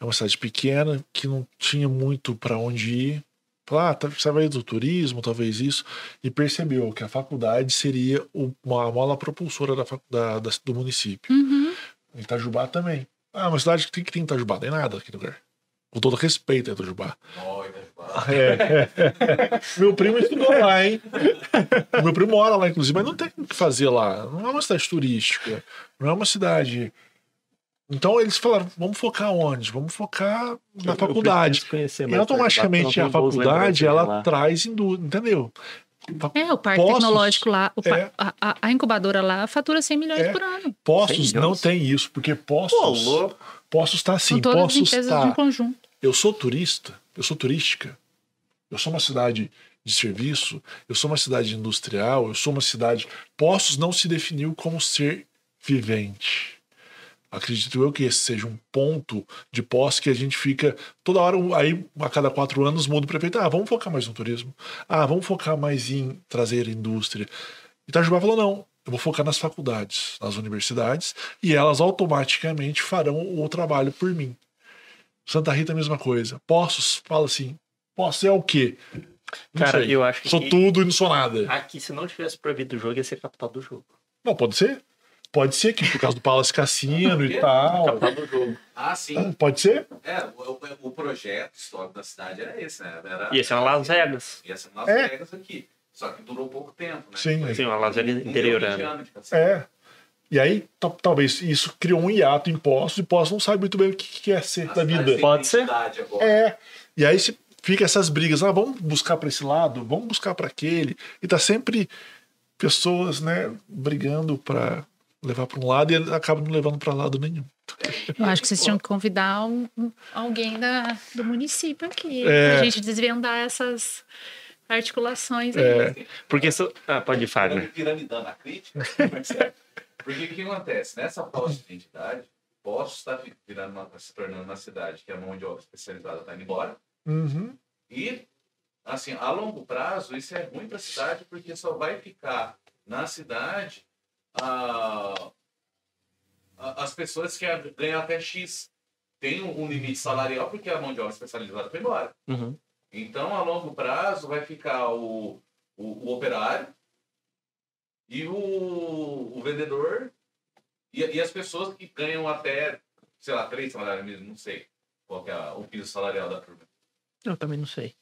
é uma cidade pequena que não tinha muito para onde ir. Falou, ah, tá- talvez do turismo, talvez isso, e percebeu que a faculdade seria uma mola propulsora da, facu- da- da- do município. Uhum. Itajubá também. Ah, uma cidade que tem que tem Itajubá, tem nada aqui no lugar. Com todo respeito a Itajubá. Nóis, né? É. <laughs> Meu primo estudou lá, hein? Meu primo mora lá, inclusive, mas não tem o que fazer lá. Não é uma cidade turística. Não é uma cidade Então eles falaram, vamos focar onde? Vamos focar na Eu- eu faculdade. preciso Conhecer E mais automaticamente a faculdade, ela lá. traz indústria, entendeu? É, o parque Poços, tecnológico lá, o pa- é. a, a- a incubadora lá fatura 100 milhões É. por ano. Poços Sem não tem isso, porque Pô, Poços, louco. Poços tá assim, São todas as Poços empresas tá... de um conjunto. Eu sou turista, eu sou turística, eu sou uma cidade de serviço, eu sou uma cidade industrial, eu sou uma cidade. Poços não se definiu como ser vivente. Acredito eu que esse seja um ponto de posse que a gente fica toda hora, aí a cada quatro anos muda o prefeito. Ah, vamos focar mais no turismo. Ah, vamos focar mais em trazer indústria. Itajubá falou: não, eu vou focar nas faculdades, nas universidades, e elas automaticamente farão o trabalho por mim. Santa Rita, a mesma coisa. Poços, fala assim: Poços é o quê? Não Cara, sei. eu acho que Sou tudo e não sou nada. aqui, se não tivesse proibido o jogo, ia ser capital do jogo. Não, pode ser? Pode ser que por causa do Palace Cassino e tal. <laughs> Capital do jogo. Ah, sim. Pode ser? É, o, o- o projeto histórico da cidade era esse, né? Era, Ia ser uma Las Vegas. Ia ser uma Las É. Vegas aqui. Só que durou pouco tempo, né? Sim, Foi- Sim, uma Las Vegas não deu interiorana. 20 anos de cacete. É. E aí, ta- talvez isso criou um hiato em Poços e Poços não sabe muito bem o que, que é ser A da vida. Pode ser. Agora. É. E aí se fica essas brigas, ah, vamos buscar para esse lado, vamos buscar para aquele. E tá sempre pessoas, né, brigando para levar para um lado e acaba não levando para lado nenhum. Eu acho que vocês tinham que convidar um- um- alguém da, do município aqui, É. pra gente desvendar essas articulações aí. É. Porque isso. Ah, pode ir, Falando Fagner. piramidando a crítica, <laughs> é. porque o que acontece? Nessa falta de identidade, Poços está virando uma, se tornando uma cidade que a mão de obra especializada está indo embora. Uhum. E, assim, a longo prazo, isso é ruim para a cidade, porque só vai ficar na cidade ah, a- as pessoas que ganham até X. Tem um um limite salarial, porque a mão de obra especializada foi embora. Uhum. Então, a longo prazo, vai ficar o, o, o operário e o, o vendedor e, e as pessoas que ganham até, sei lá, três salários mínimos, não sei qual que é o piso salarial da turma. Eu também não sei.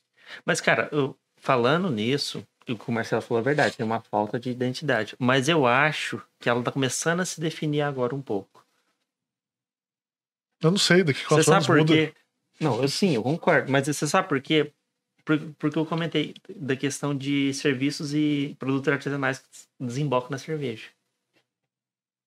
Mas, cara, eu- falando nisso, o que o Marcelo falou é verdade, tem uma falta de identidade. Mas eu acho que ela tá começando a se definir agora um pouco. Eu não sei, daqui a Você quatro sabe anos por muda. quê? Não, eu sim, eu concordo. Mas você sabe por quê? Por- Porque eu comentei da questão de serviços e produtos artesanais que desembocam na cerveja.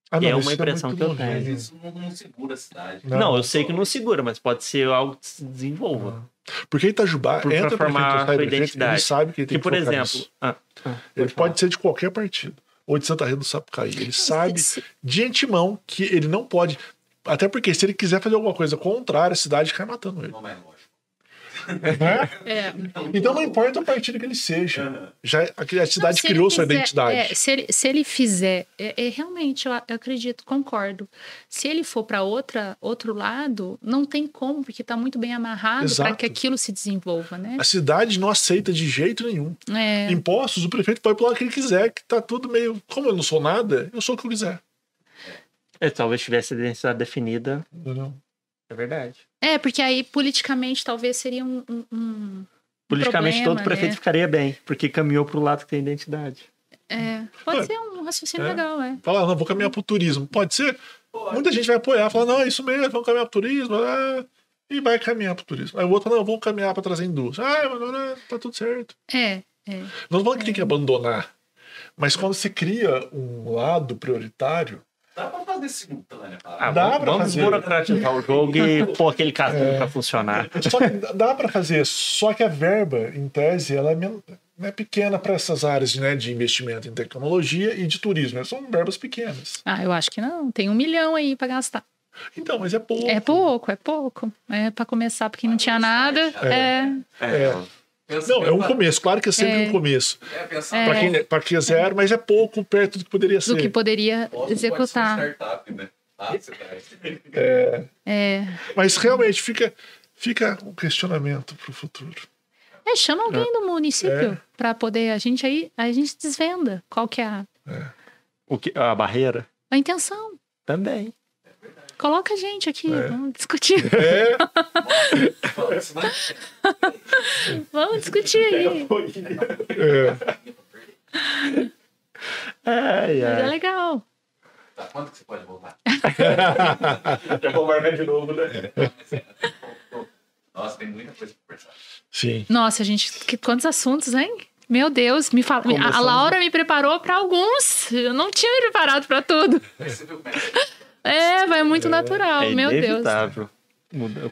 Ah, é uma isso impressão muito que eu tenho. Mas isso não, não segura a cidade. Não, eu sei que não segura, mas pode ser algo que se desenvolva. Porque Itajubá Por- pra entra formar prefeito, a sua prefeito, ele identidade. sabe que ele tem Que, por que focar exemplo. nisso. Ah, ah, Ele pode falar. pode ser de qualquer partido. Ou de Santa Rita do Sapucaí. Ele sabe de antemão que ele não pode. Até porque se ele quiser fazer alguma coisa contrária, a cidade cai matando ele. Não é lógico. Né? é, Então não importa o partido que ele seja. Já, a, a cidade Não, ele criou sua fizer- identidade. é, se, ele, se ele fizer, é, é, realmente, eu, eu acredito, concordo. Se ele for para outra outro lado, não tem como, porque está muito bem amarrado para que aquilo se desenvolva, né? A cidade não aceita de jeito nenhum. É, Impostos, o prefeito pode pular o que ele quiser, que tá tudo meio. Como eu não sou nada, eu sou o que eu quiser. É, talvez tivesse a identidade definida. Entendeu? É verdade. É, porque aí politicamente talvez seria um. um- um- Politicamente, problema, todo prefeito né? ficaria bem, porque caminhou pro lado que tem identidade. é, pode É. ser um raciocínio É. legal, é. Fala, não, vou caminhar pro turismo. Pode ser? Muita gente vai apoiar, fala, não, é isso mesmo, vamos caminhar pro turismo. ah, e vai caminhar pro turismo. Aí o outro, não, vamos caminhar para trazer indústria. Ah, mas não, tá tudo certo. É, é. Não falando que tem que abandonar. Mas quando você cria um lado prioritário, Dá pra fazer simultânea, cara. Ah, Dá vamos, pra vamos fazer. desburocratizar o jogo e pôr aquele cartão É. pra funcionar. só que dá para fazer. Só que a verba, em tese, ela é, é pequena para essas áreas né, de investimento em tecnologia e de turismo. São verbas pequenas. Ah, eu acho que não. Tem um milhão aí para gastar. Então, mas é pouco. É pouco, é pouco. É para começar, porque não tinha nada. É. É. Pensa- Não, é um começo. Claro que é sempre É. um começo. É, pensar É. Para quem, pra quem é zero, mas é pouco perto do que poderia ser. do que poderia Posso- pode executar. startup, né? Ah, cidade. É. Mas realmente fica, fica um questionamento para o futuro. É, chama alguém do município para poder a gente aí, a gente desvenda qual que é a, O que, a barreira? a intenção. Também. Coloca a gente aqui, vamos discutir. É, é- vamos discutir <laughs> <laughs> aí. é. Ai, Mas é ai. legal. Tá, quando que você pode voltar? <laughs> Já vou marcar de novo, né? Nossa, tem muita coisa pra conversar. Sim. Nossa, gente, que- quantos assuntos, hein? Meu Deus, me fala. A Laura me preparou para alguns. Eu não tinha me preparado para tudo. Você viu como é É, vai muito natural. É Meu Deus.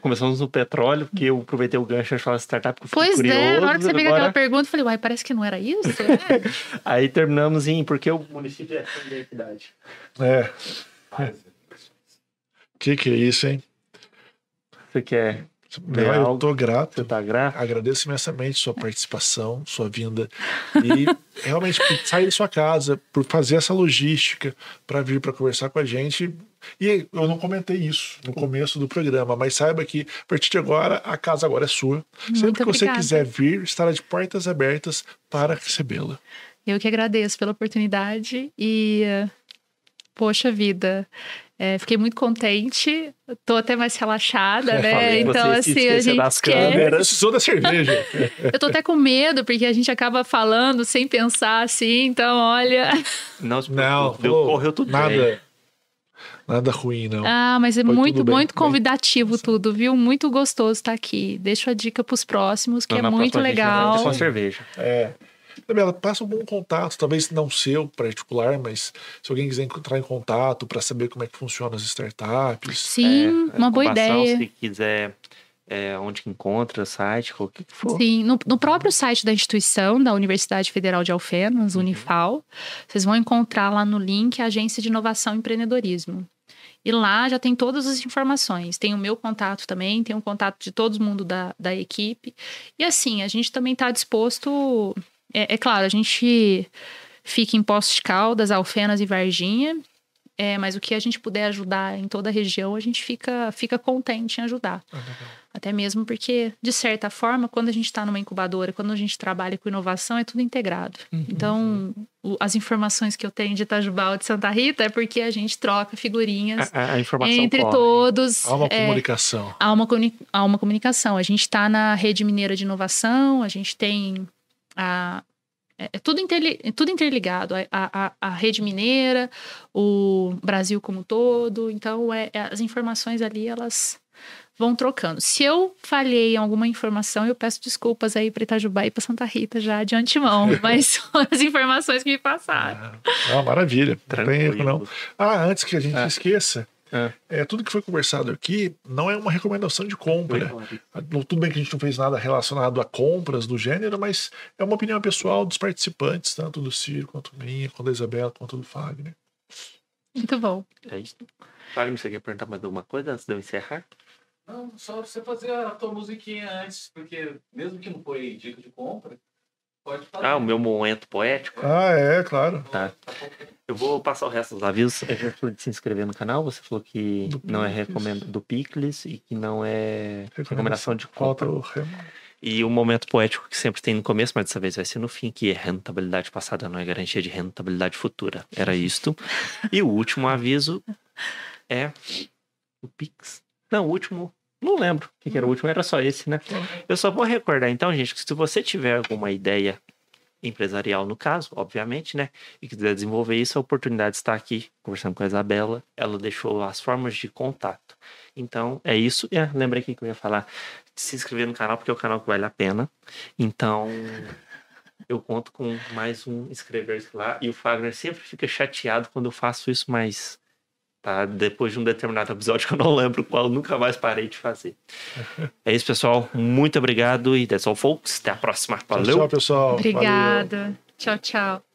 Começamos no petróleo, porque eu aproveitei o gancho de falar startup, fiquei Pois curioso. é, na hora que você pega agora- aquela pergunta, eu falei, uai, parece que não era isso? <laughs> É. Aí terminamos em porque o município é a identidade. É. Que que é isso, hein? Você quer. É eu algo- tô grato. Você tá grato? Agradeço imensamente sua participação, sua vinda e realmente por sair da sua casa, por fazer essa logística para vir para conversar com a gente. E eu não comentei isso no começo do programa, mas saiba que a partir de agora a casa agora é sua. Sempre Muito que você obrigada. quiser vir, estará de portas abertas para recebê-la. Eu que agradeço pela oportunidade e, poxa vida, eh, fiquei muito contente. Tô até mais relaxada, Eu né? falei, Então, você assim, a gente das quer. câmeras. Precisou da cerveja. <laughs> Eu tô até com medo, porque a gente acaba falando sem pensar assim. Então, olha. Não, se Não, falou correu tudo nada, bem. Nada ruim, não. Ah, mas é Foi muito, bem, muito bem. convidativo tudo, viu? Muito gostoso estar aqui. Deixo a dica pros próximos, que Não, é muito legal. ter Com cerveja. É. Isabela, passa um bom contato, talvez não seu particular, mas se alguém quiser entrar em contato para saber como é que funcionam as startups. Sim, É, uma boa ideia. Se quiser, é, onde que encontra, site, o que que for. Sim, no, no próprio site da instituição, da Universidade Federal de Alfenas, Uhum. Unifal, vocês vão encontrar lá no link a Agência de Inovação e Empreendedorismo. E lá já tem todas as informações. Tem o meu contato também, tem o contato de todo mundo da, da equipe. E assim, a gente também está disposto. É, é claro, a gente fica em Poços de Caldas, Alfenas e Varginha. É, mas o que a gente puder ajudar em toda a região, a gente fica, fica contente em ajudar. Até mesmo porque, de certa forma, quando a gente está numa incubadora, quando a gente trabalha com inovação, é tudo integrado. Então, o- as informações que eu tenho de Itajubá ou de Santa Rita é porque a gente troca figurinhas A, a- entre corre. todos. Há uma é, comunicação. há uma, há uma comunicação. A gente está na rede mineira de inovação, a gente tem a. É, é tudo, interli- é tudo interligado. A, a, a- a rede mineira, o Brasil como um todo. Então, é, é- as informações ali, elas vão trocando. Se eu falhei em alguma informação, eu peço desculpas aí para Itajubá e para Santa Rita já de antemão. <laughs> mas são as informações que me passaram. Ah, maravilha. Não tem erro, não. Tranquilo. Ah, antes que a gente É. esqueça, É. é, tudo que foi conversado aqui não é uma recomendação de compra. Não- Tudo bem que a gente não fez nada relacionado a compras do gênero, mas é uma opinião pessoal dos participantes, tanto do Ciro quanto minha, quanto da Isabela, quanto do Fagner. Muito bom. É isso. Fagner, você quer perguntar mais alguma coisa antes de eu encerrar? Não, só você fazer a tua musiquinha antes, porque mesmo que não foi dica de compra, pode fazer. Ah, o meu momento poético. Ah, é, claro. Tá. Eu vou passar o resto dos avisos. Eu já falei de se inscrever no canal. Você falou que Do não é Picles. recomenda do Picles e que não é recomendação de compra. E o momento poético que sempre tem no começo, mas dessa vez vai ser no fim, que é rentabilidade passada não é garantia de rentabilidade futura. Era isto. E o último aviso é o Pix. Não, o último. Não lembro o que, que era o último, era só esse, né? Eu só vou recordar então, gente, que se você tiver alguma ideia empresarial no caso, obviamente, né? E quiser desenvolver isso, a oportunidade está aqui, conversando com a Isabela. Ela deixou as formas de contato. Então, é isso. É, lembrei aqui que eu ia falar de se inscrever no canal, porque é o canal que vale a pena. Então, eu conto com mais um inscrever-se lá. E o Fagner sempre fica chateado quando eu faço isso, mas tá? Depois de um determinado episódio que eu não lembro qual, eu nunca mais parei de fazer. É isso, pessoal. Muito obrigado e that's all, folks. Até a próxima. Valeu! Tchau, pessoal. Valeu. Obrigada. Tchau, tchau.